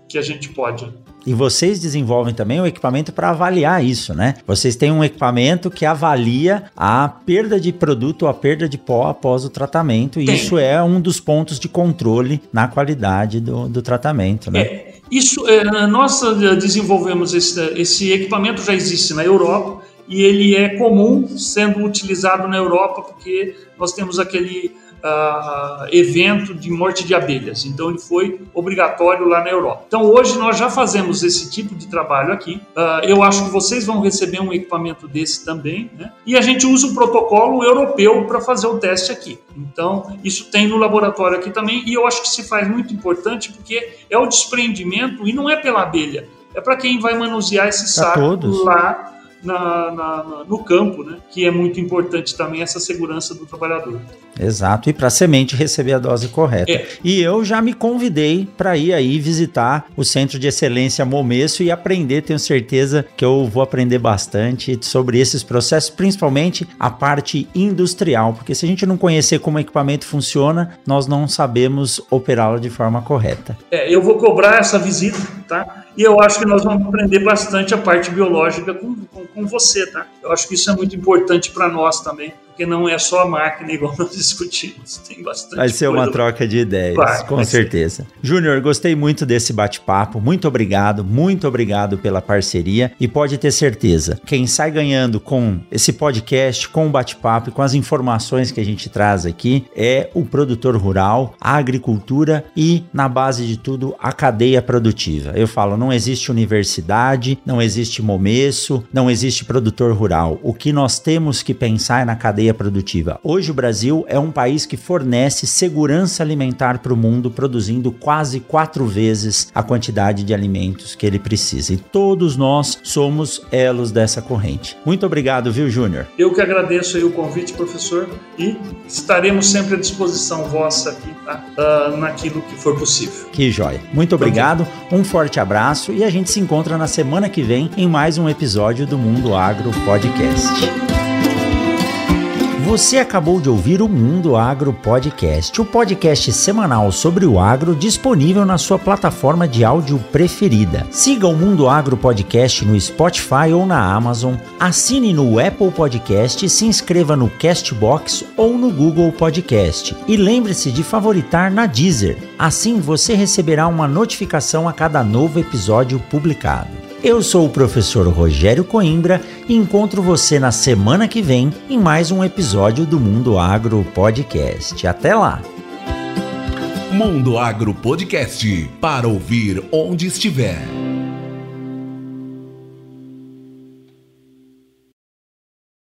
que a gente pode. E vocês desenvolvem também um equipamento para avaliar isso, né? Vocês têm um equipamento que avalia a perda de produto ou a perda de pó após o tratamento. E Tem. isso é um dos pontos de controle na qualidade do, do tratamento, né? É, isso, é, nós eh, desenvolvemos esse, esse equipamento já existe na Europa e ele é comum sendo utilizado na Europa porque nós temos aquele uh, evento de morte de abelhas. Então ele foi obrigatório lá na Europa. Então hoje nós já fazemos esse tipo de trabalho aqui. Uh, eu acho que vocês vão receber um equipamento desse também, né? E a gente usa o protocolo europeu para fazer o teste aqui. Então isso tem no laboratório aqui também e eu acho que se faz muito importante porque é o desprendimento e não é pela abelha. É para quem vai manusear esse saco lá na, na, no campo, né? que é muito importante também essa segurança do trabalhador. Exato, e para a semente receber a dose correta. É. E eu já me convidei para ir aí visitar o Centro de Excelência Momesso e aprender, tenho certeza que eu vou aprender bastante sobre esses processos, principalmente a parte industrial, porque se a gente não conhecer como o equipamento funciona, nós não sabemos operá-lo de forma correta. É, eu vou cobrar essa visita, tá? E eu acho que nós vamos aprender bastante a parte biológica com, com, com você, tá? Eu acho que isso é muito importante para nós também porque não é só a máquina igual nós discutimos. Tem bastante Vai ser uma troca de ideias, com certeza. Júnior, gostei muito desse bate-papo. Muito obrigado, muito obrigado pela parceria e pode ter certeza, quem sai ganhando com esse podcast, com o bate-papo e com as informações que a gente traz aqui é o produtor rural, a agricultura e, na base de tudo, a cadeia produtiva. Eu falo, não existe universidade, não existe momesso, não existe produtor rural. O que nós temos que pensar é na cadeia cadeia produtiva. Hoje o Brasil é um país que fornece segurança alimentar para o mundo, produzindo quase quatro vezes a quantidade de alimentos que ele precisa. E todos nós somos elos dessa corrente. Muito obrigado, viu, Júnior? Eu que agradeço o convite, professor, e estaremos sempre à disposição vossa aqui, tá? Uh, naquilo que for possível. Que joia. Muito obrigado, um forte abraço e a gente se encontra na semana que vem em mais um episódio do Mundo Agro Podcast. Você acabou de ouvir o Mundo Agro Podcast, o podcast semanal sobre o agro disponível na sua plataforma de áudio preferida. Siga o Mundo Agro Podcast no Spotify ou na Amazon, assine no Apple Podcast, se inscreva no Castbox ou no Google Podcast. E lembre-se de favoritar na Deezer. Assim você receberá uma notificação a cada novo episódio publicado. Eu sou o professor Rogério Coimbra e encontro você na semana que vem em mais um episódio do Mundo Agro Podcast. Até lá! Mundo Agro Podcast para ouvir onde estiver.